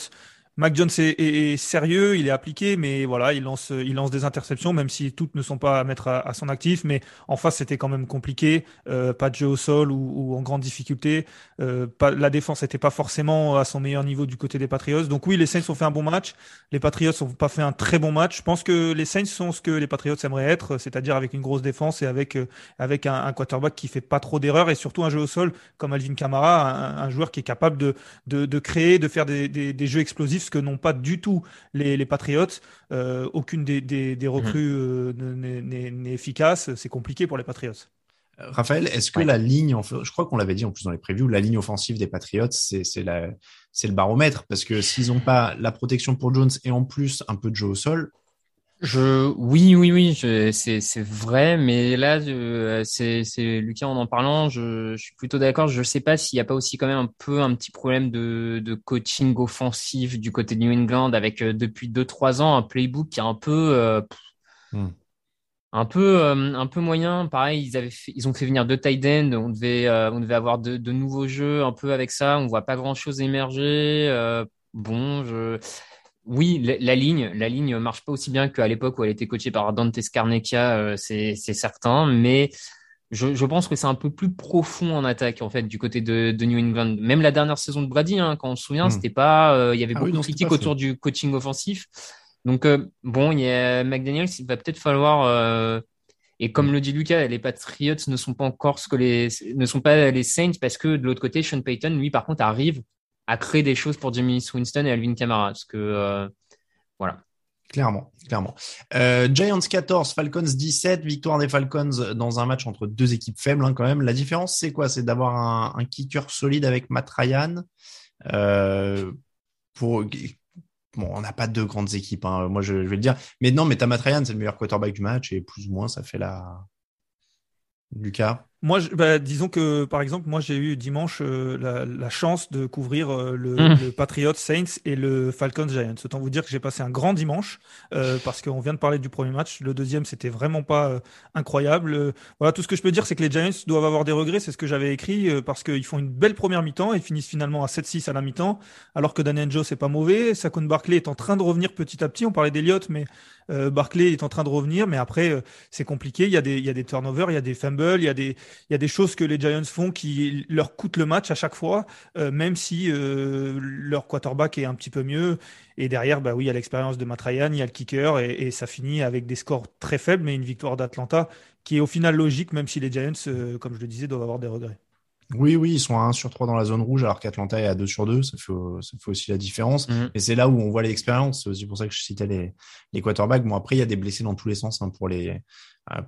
Mac Jones est, sérieux, il est appliqué, mais voilà, il lance, il lance des interceptions, même si toutes ne sont pas à mettre à, son actif. Mais en face, c'était quand même compliqué. Euh, pas de jeu au sol ou, en grande difficulté. Euh, pas, la défense n'était pas forcément à son meilleur niveau du côté des Patriots. Donc oui, les Saints ont fait un bon match. Les Patriots n'ont pas fait un très bon match. Je pense que les Saints sont ce que les Patriots aimeraient être, c'est-à-dire avec une grosse défense et avec, euh, avec un, quarterback qui fait pas trop d'erreurs et surtout un jeu au sol comme Alvin Kamara, un, joueur qui est capable de, de, de créer, de faire des, des, des jeux explosifs ce que n'ont pas du tout les, les Patriots. Euh, aucune des, des, recrues euh, n'est efficace. C'est compliqué pour les Patriots. Euh, Raphaël, est-ce que la ligne, je crois qu'on l'avait dit en plus dans les previews, la ligne offensive des Patriots, c'est le baromètre parce que s'ils n'ont pas la protection pour Jones et en plus un peu de jeu au sol, je, oui, oui, oui, c'est, c'est vrai, mais là, c'est, c'est Lucas en en parlant, je, je suis plutôt d'accord. Je sais pas s'il n'y a pas aussi quand même un peu un petit problème de, de coaching offensif du côté de New England avec euh, depuis deux trois ans un playbook qui est un peu, euh, hmm. un peu, euh, un peu moyen. Pareil, ils avaient, ils ont fait venir deux tight ends. On devait, on devait avoir de, de nouveaux jeux un peu avec ça. On voit pas grand chose émerger. bon, je oui, la, ligne, la ligne marche pas aussi bien qu'à l'époque où elle était coachée par Dante Scarnecchia, euh, c'est certain, mais je, pense que c'est un peu plus profond en attaque en fait du côté de, New England. Même la dernière saison de Brady, hein, quand on se souvient, hmm. c'était pas, euh, il y avait ah beaucoup de critiques autour du coaching offensif. Donc euh, bon, il y a McDaniels, il va peut-être falloir et comme le dit Lucas, les Patriots ne sont pas encore ce que les ne sont pas les Saints parce que de l'autre côté, Sean Payton, lui, par contre, arrive à créer des choses pour Jimmy Winston et Alvin Kamara. Parce que, euh. Clairement, clairement. Euh, Giants 14, Falcons 17, victoire des Falcons dans un match entre deux équipes faibles hein, quand même. La différence, c'est quoi? C'est d'avoir un, kicker solide avec Matt Ryan. Euh, pour, bon, on n'a pas deux grandes équipes, hein, moi je, vais le dire. Mais non, mais t'as Matt Ryan, c'est le meilleur quarterback du match et plus ou moins ça fait la. Lucas moi, bah, disons que par exemple, moi j'ai eu dimanche euh, la, la, chance de couvrir euh, le, mmh. le, Patriots Saints et le Falcons Giants. Autant vous dire que j'ai passé un grand dimanche euh, parce qu'on vient de parler du premier match. Le deuxième, c'était vraiment pas incroyable. voilà, tout ce que je peux dire, c'est que les Giants doivent avoir des regrets. C'est ce que j'avais écrit parce qu'ils font une belle première mi-temps et finissent finalement à 7-6 à la mi-temps, alors que Daniel Joe c'est pas mauvais. Saquon Barkley est en train de revenir petit à petit. On parlait d'Eliott, mais Barkley est en train de revenir, mais après c'est compliqué. Il y a des il y a des turnovers, il y a des fumbles, il y a des il y a des choses que les Giants font qui leur coûtent le match à chaque fois, euh, même si euh, leur quarterback est un petit peu mieux. Et derrière, bah oui, il y a l'expérience de Matt Ryan, il y a le kicker, et, ça finit avec des scores très faibles, mais une victoire d'Atlanta qui est au final logique, même si les Giants, euh, comme je le disais, doivent avoir des regrets. Oui, oui, ils sont à 1 sur 3 dans la zone rouge, alors qu'Atlanta est à 2 sur 2. Ça fait, ça fait aussi la différence. Mm-hmm. Et c'est là où on voit l'expérience. C'est aussi pour ça que je citais les, les quarterbacks. Bon, après, il y a des blessés dans tous les sens hein, pour, les,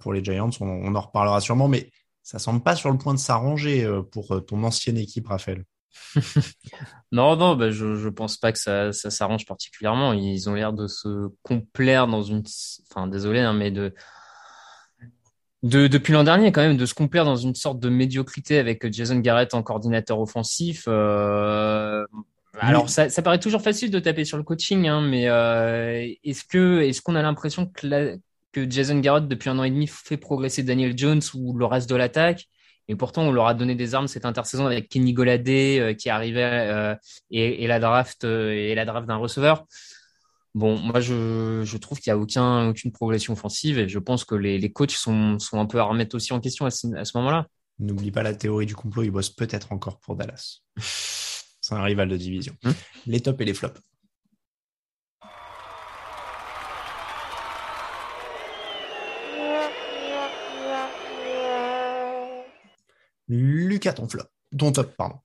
pour les Giants. On, on, en reparlera sûrement. Mais ça semble pas sur le point de s'arranger euh, pour euh, ton ancienne équipe, Raphaël. non, non, bah, je, je pense pas que ça, ça s'arrange particulièrement. Ils ont l'air de se complaire dans une, enfin, désolé, hein, mais de, de, depuis l'an dernier, quand même, de se complaire dans une sorte de médiocrité avec Jason Garrett en coordinateur offensif. Euh... Alors, ça, ça, paraît toujours facile de taper sur le coaching, hein, mais euh, est-ce que, est-ce qu'on a l'impression que la, que Jason Garrett, depuis un an et demi, fait progresser Daniel Jones ou le reste de l'attaque. Et pourtant, on leur a donné des armes cette intersaison avec Kenny Goladé euh, qui arrivait euh, et, la draft euh, et la draft d'un receveur. Bon, moi, je, trouve qu'il n'y a aucun, aucune progression offensive et je pense que les, coachs sont, sont un peu à remettre aussi en question à ce, moment-là. N'oublie pas la théorie du complot, ils bossent peut-être encore pour Dallas. C'est un rival de division. Hum. Les tops et les flops. Lucas, ton flop, ton top, pardon.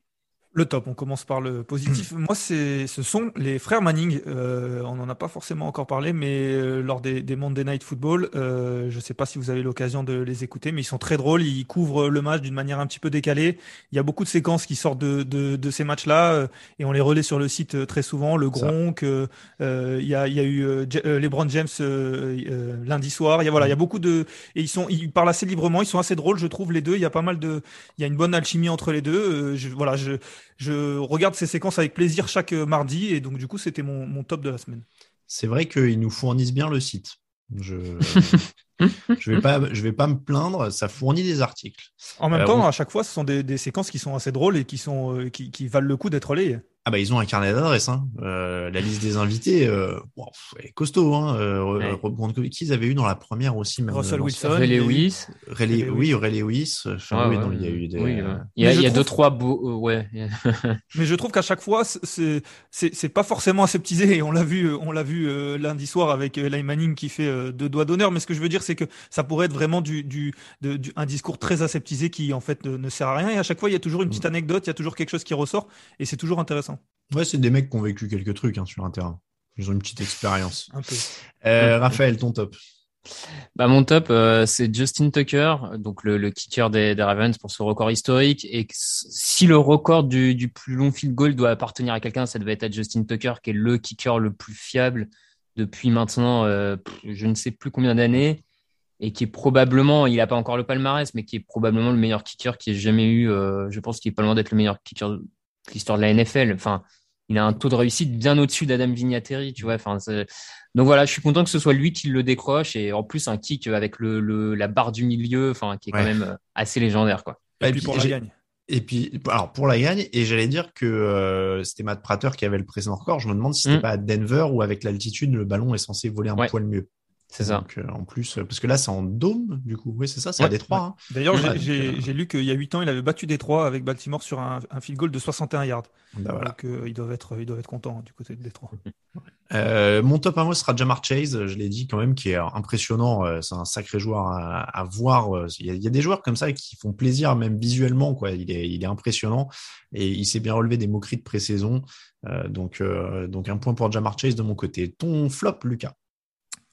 Le top, on commence par le positif. Moi, c'est, ce sont les frères Manning. Euh, on n'en a pas forcément encore parlé, mais euh, lors des, des, Monday Night Football, euh, je ne sais pas si vous avez l'occasion de les écouter, mais ils sont très drôles. Ils couvrent le match d'une manière un petit peu décalée. Il y a beaucoup de séquences qui sortent de, de, de ces matchs-là euh, et on les relaie sur le site euh, très souvent. Le Gronk, il y, a, il y a eu LeBron James lundi soir. Il y a voilà, il y a beaucoup de et ils sont, ils parlent assez librement. Ils sont assez drôles, je trouve les deux. Il y a pas mal de, il y a une bonne alchimie entre les deux. je, voilà, je je regarde ces séquences avec plaisir chaque mardi et donc du coup c'était mon, mon, top de la semaine. C'est vrai qu'ils nous fournissent bien le site. Je je vais pas je vais pas me plaindre, ça fournit des articles. En même euh, temps, à chaque fois, ce sont des, des, séquences qui sont assez drôles et qui sont euh, qui, qui valent le coup d'être relayées. Ah bah ils ont un carnet d'adresses. Hein. Euh, la liste des invités, euh, wow, elle est costaud. Hein. Euh, ouais. Qui ils avaient eu dans la première aussi même, Russell Wilson, Ray Lewis. Ray Lewis. Oui, Ray Lewis. Enfin, oui, non, il y a eu des. Oui. Il y a, il y a deux trois beaux. Ouais. Mais je trouve qu'à chaque fois, c'est c'est pas forcément aseptisé. Et on l'a vu, on l'a vu euh, lundi soir avec Eli Manning qui fait deux doigts d'honneur. Mais ce que je veux dire, c'est que ça pourrait être vraiment du, du, de, du, un discours très aseptisé qui en fait ne, ne, sert à rien. Et à chaque fois, il y a toujours une petite anecdote, il y a toujours quelque chose qui ressort, et c'est toujours intéressant. Ouais, c'est des mecs qui ont vécu quelques trucs hein, sur un terrain. Ils ont une petite expérience. Un peu. Euh, Raphaël, ton top bah, Mon top, euh, c'est Justin Tucker, donc le, le kicker des, des, Ravens pour ce record historique. Et si le record du, du plus long field goal doit appartenir à quelqu'un, ça devait être à Justin Tucker, qui est le kicker le plus fiable depuis maintenant euh, je ne sais plus combien d'années et qui est probablement, il n'a pas encore le palmarès, mais qui est probablement le meilleur kicker qui ait jamais eu. Euh, je pense qu'il est pas loin d'être le meilleur kicker de l'histoire de la NFL. Enfin, il a un taux de réussite bien au-dessus d'Adam Vignateri, tu vois. Enfin, donc voilà, je suis content que ce soit lui qui le décroche et en plus un kick avec le, le la barre du milieu, enfin, qui est quand même assez légendaire, quoi. Et, et puis pour la gagne. Et puis, alors pour la gagne, et j'allais dire que euh, c'était Matt Prater qui avait le précédent record. Je me demande si c'était mm. pas à Denver où avec l'altitude, le ballon est censé voler un ouais. poil mieux. C'est ça. Donc, euh, en plus, parce que là, c'est en dôme, du coup. Oui, c'est ça, c'est ouais, à Détroit. Ouais. Hein. D'ailleurs, ouais, j'ai euh... lu qu'il y a 8 ans, il avait battu Détroit avec Baltimore sur un, un field goal de 61 yards. Bah, voilà. Donc, euh, ils, doivent être, ils doivent être contents hein, du côté de Détroit. Euh, mon top 1 mot sera Jamar Chase, je l'ai dit quand même, qui est impressionnant. Euh, c'est un sacré joueur à, à voir. euh, Il y, a, il y, a, des joueurs comme ça qui font plaisir, même visuellement. Quoi. Il, est, il est impressionnant et il s'est bien relevé des moqueries de pré-saison. Euh, donc, donc, un point pour Jamar Chase de mon côté. Ton flop, Lucas?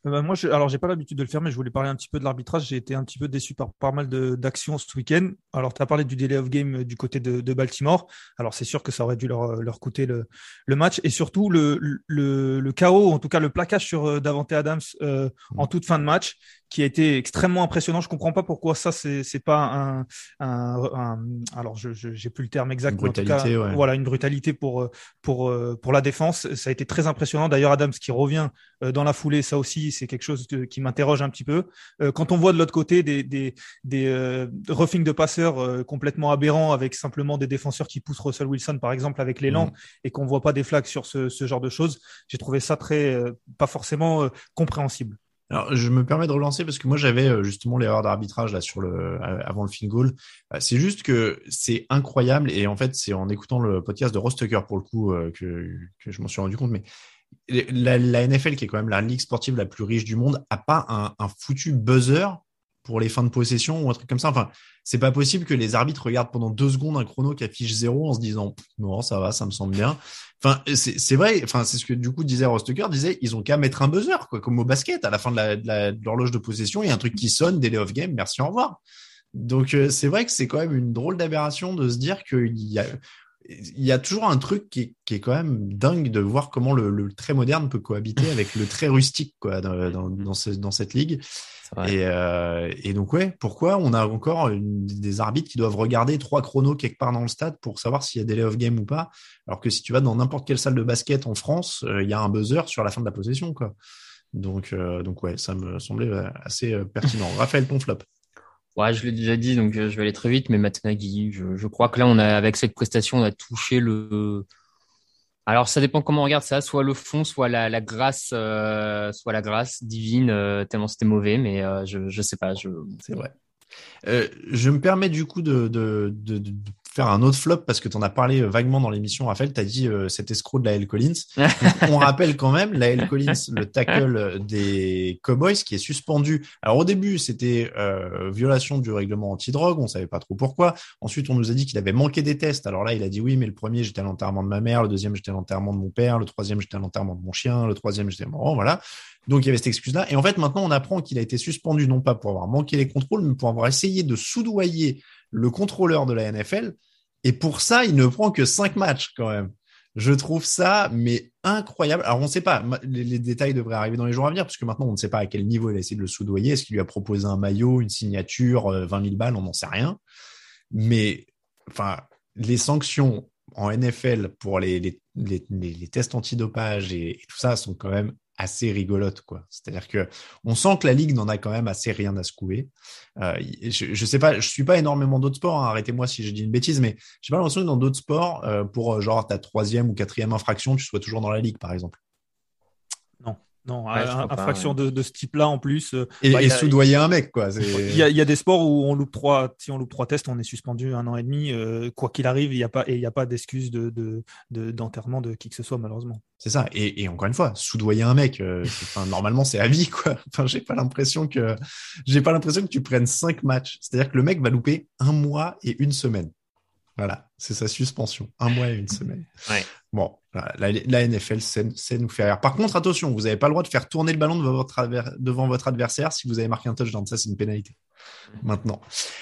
Bah moi, je, alors j'ai pas l'habitude de le faire, mais je voulais parler un petit peu de l'arbitrage. J'ai été un petit peu déçu par pas mal d'actions ce week-end. Alors, tu as parlé du delay of game du côté de, de Baltimore. Alors, c'est sûr que ça aurait dû leur, leur coûter le, le match. Et surtout, le, le, le chaos, en tout cas le plaquage sur Davante Adams euh, en toute fin de match, qui a été extrêmement impressionnant. Je comprends pas pourquoi ça c'est pas un, un, un, alors je j'ai plus le terme exact une brutalité, cas, ouais. voilà une brutalité pour pour pour la défense. Ça a été très impressionnant. D'ailleurs Adams qui revient dans la foulée, ça aussi c'est quelque chose de, qui m'interroge un petit peu. Quand on voit de l'autre côté des des des euh, roughing de passeurs euh, complètement aberrants avec simplement des défenseurs qui poussent Russell Wilson par exemple avec l'élan mmh. et qu'on voit pas des flags sur ce, ce genre de choses, j'ai trouvé ça très euh, pas forcément compréhensible. Alors, je me permets de relancer parce que moi j'avais justement l'erreur d'arbitrage là sur le avant le field goal. C'est juste que c'est incroyable et en fait c'est en écoutant le podcast de Ross Tucker pour le coup que, je m'en suis rendu compte. Mais la, la, NFL qui est quand même la ligue sportive la plus riche du monde a pas un, un foutu buzzer pour les fins de possession ou un truc comme ça. Enfin, c'est pas possible que les arbitres regardent pendant deux secondes un chrono qui affiche zéro en se disant non, ça va, ça me semble bien. Enfin, c'est vrai. Enfin, c'est ce que du coup disait Rostucker, disait ils ont qu'à mettre un buzzer, quoi, comme au basket à la fin de l'horloge de, possession, il y a un truc qui sonne, délai off game, merci, au revoir. Donc euh, c'est vrai que c'est quand même une drôle d'aberration de se dire qu'il y a toujours un truc qui, est quand même dingue de voir comment le, très moderne peut cohabiter avec le très rustique quoi dans, dans, dans cette ligue. Et, euh, et, donc ouais, pourquoi on a encore une, des arbitres qui doivent regarder trois chronos quelque part dans le stade pour savoir s'il y a délai of game ou pas, alors que si tu vas dans n'importe quelle salle de basket en France, euh, il y a un buzzer sur la fin de la possession quoi. Donc euh, donc ouais, ça me semblait assez pertinent. Raphaël, ton flop. Ouais, je l'ai déjà dit, donc je vais aller très vite, mais Matt Nagy, je, je, crois que là, on a, avec cette prestation, on a touché le. Alors, ça dépend comment on regarde ça, soit le fond, soit la, grâce, euh, soit la grâce divine, euh, tellement c'était mauvais, mais euh, je, je sais pas. Je... C'est vrai. Je me permets du coup de, de, faire un autre flop parce que tu en as parlé euh, vaguement dans l'émission, Raphaël. Tu as dit euh, cet escroc de la L. Collins. on rappelle quand même la L. Collins, le tackle des Cowboys qui est suspendu. Alors au début, c'était euh, violation du règlement anti-drogue. On savait pas trop pourquoi. Ensuite, on nous a dit qu'il avait manqué des tests. Alors là, il a dit oui, mais le premier, j'étais à l'enterrement de ma mère. Le deuxième, j'étais à l'enterrement de mon père. Le troisième, j'étais à l'enterrement de mon chien. Le troisième, j'étais bon, voilà. Donc il y avait cette excuse-là. Et en fait, maintenant, on apprend qu'il a été suspendu non pas pour avoir manqué les contrôles, mais pour avoir essayé de soudoyer le contrôleur de la NFL. Et pour ça, il ne prend que cinq matchs quand même. Je trouve ça, mais incroyable. Alors, on ne sait pas. Les, détails devraient arriver dans les jours à venir, parce que maintenant, on ne sait pas à quel niveau il a essayé de le soudoyer. Est-ce qu'il lui a proposé un maillot, une signature, 20 euh, 000 balles? On n'en sait rien. Mais, enfin, les sanctions en NFL pour les, tests antidopage et, et tout ça sont quand même assez rigolote, quoi. C'est-à-dire que on sent que la ligue n'en a quand même assez rien à secouer. Euh, je, je sais pas, je suis pas énormément d'autres sports. Hein, arrêtez-moi si je dis une bêtise, mais j'ai pas l'impression que dans d'autres sports, euh, pour euh, genre ta troisième ou quatrième infraction, tu sois toujours dans la ligue, par exemple. Non, infraction de, de, ce type-là en plus. Euh, et, bah, soudoyer un mec, quoi. Il y, a, il y, a, des sports où on loupe trois, si on loupe trois tests, on est suspendu un an et demi. Euh, quoi qu'il arrive, il n'y a pas, et il n'y a pas d'excuse de, d'enterrement de, qui que ce soit, malheureusement. C'est ça. Et, et, encore une fois, soudoyer un mec, euh, enfin, normalement, c'est à vie, quoi. Enfin, j'ai pas l'impression que, j'ai pas l'impression que tu prennes cinq matchs. C'est-à-dire que le mec va louper un mois et une semaine. Voilà, c'est sa suspension, un mois et une semaine. Ouais. Bon, la, NFL sait, nous faire. Par contre, attention, vous n'avez pas le droit de faire tourner le ballon devant votre, devant votre adversaire si vous avez marqué un touchdown. Ça, c'est une pénalité maintenant.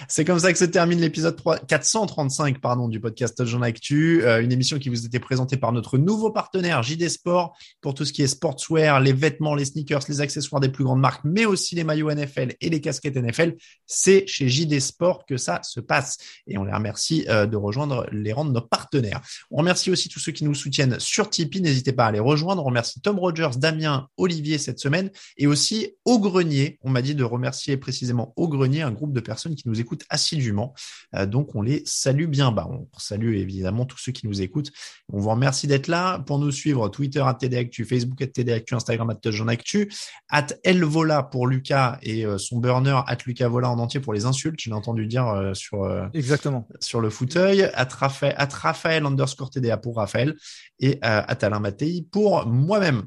C'est comme ça que se termine l'épisode 435 pardon, du podcast Touchdown Actu, euh, une émission qui vous était présentée par notre nouveau partenaire JD Sport pour tout ce qui est sportswear, les vêtements, les sneakers, les accessoires des plus grandes marques, mais aussi les maillots NFL et les casquettes NFL. C'est chez JD Sport que ça se passe et on les remercie euh, de rejoindre les rangs de nos partenaires. On remercie aussi tous ceux qui nous soutiennent sur Tipeee. N'hésitez pas à les rejoindre. On remercie Tom Rogers, Damien, Olivier cette semaine et aussi Au Grenier. On m'a dit de remercier précisément Au Grenier, un groupe de personnes qui nous écoutent assidûment. Euh, donc, on les salue bien bas. On salue évidemment tous ceux qui nous écoutent. On vous remercie d'être là. Pour nous suivre, Twitter à TDActu, Facebook à TDActu, Instagram à Actu, at Elvola pour Lucas et euh, son burner at Lucas Vola en entier pour les insultes. Je l'ai entendu dire euh, sur, Exactement. sur le fauteuil. At Raphaël, at Raphaël underscore TDA pour Raphaël et at Alain Mattei pour moi-même.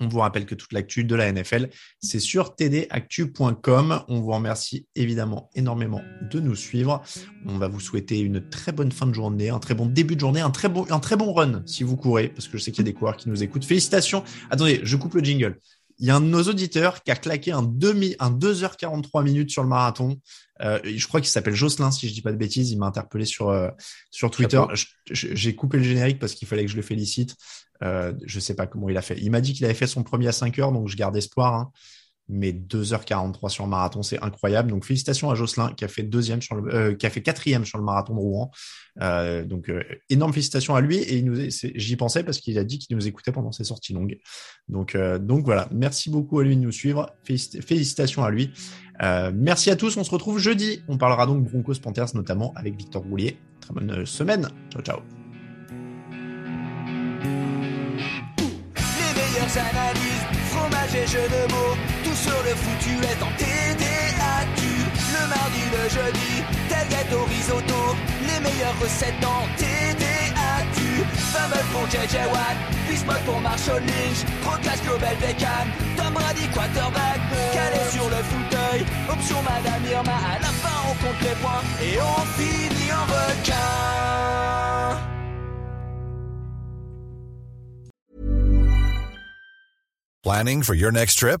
On vous rappelle que toute l'actu de la NFL, c'est sur tdactu.com. On vous remercie évidemment énormément de nous suivre. On va vous souhaiter une très bonne fin de journée, un très bon début de journée, un très bon, un très bon run si vous courez, parce que je sais qu'il y a des coureurs qui nous écoutent. Félicitations. Attendez, je coupe le jingle. Il y a un de nos auditeurs qui a claqué un, demi, un 2h43 minutes sur le marathon. Euh, je crois qu'il s'appelle Jocelyn, si je dis pas de bêtises. Il m'a interpellé sur, euh, sur Twitter. J'ai coupé le générique parce qu'il fallait que je le félicite. Euh, je sais pas comment il a fait. Il m'a dit qu'il avait fait son premier à 5 heures, donc je garde espoir. Hein. Mais 2h43 sur le marathon, c'est incroyable. Donc félicitations à Jocelyn qui a fait deuxième sur le, euh, qui a fait quatrième sur le marathon de Rouen. Euh, donc euh, énorme félicitations à lui et j'y pensais parce qu'il a dit qu'il nous écoutait pendant ses sorties longues. Donc donc voilà, merci beaucoup à lui de nous suivre. Félicitations à lui. merci à tous. On se retrouve jeudi. On parlera donc Broncos Panthers notamment avec Victor Roulier. Très bonne semaine. Ciao ciao. analyse, fromage et jeux de mots, sur le foutu est en TDAQ. Le mardi, le jeudi, tel gâteau risotto, les meilleures recettes en TDAQ. Fumble pour JJ Watt, Bismuth pour Marshall Lynch, Proclash Global Beckham, Tom Brady quarterback, calé sur le fauteuil, option Madame Irma, à la fin on compte les points et on finit en requin. Planning for your next trip?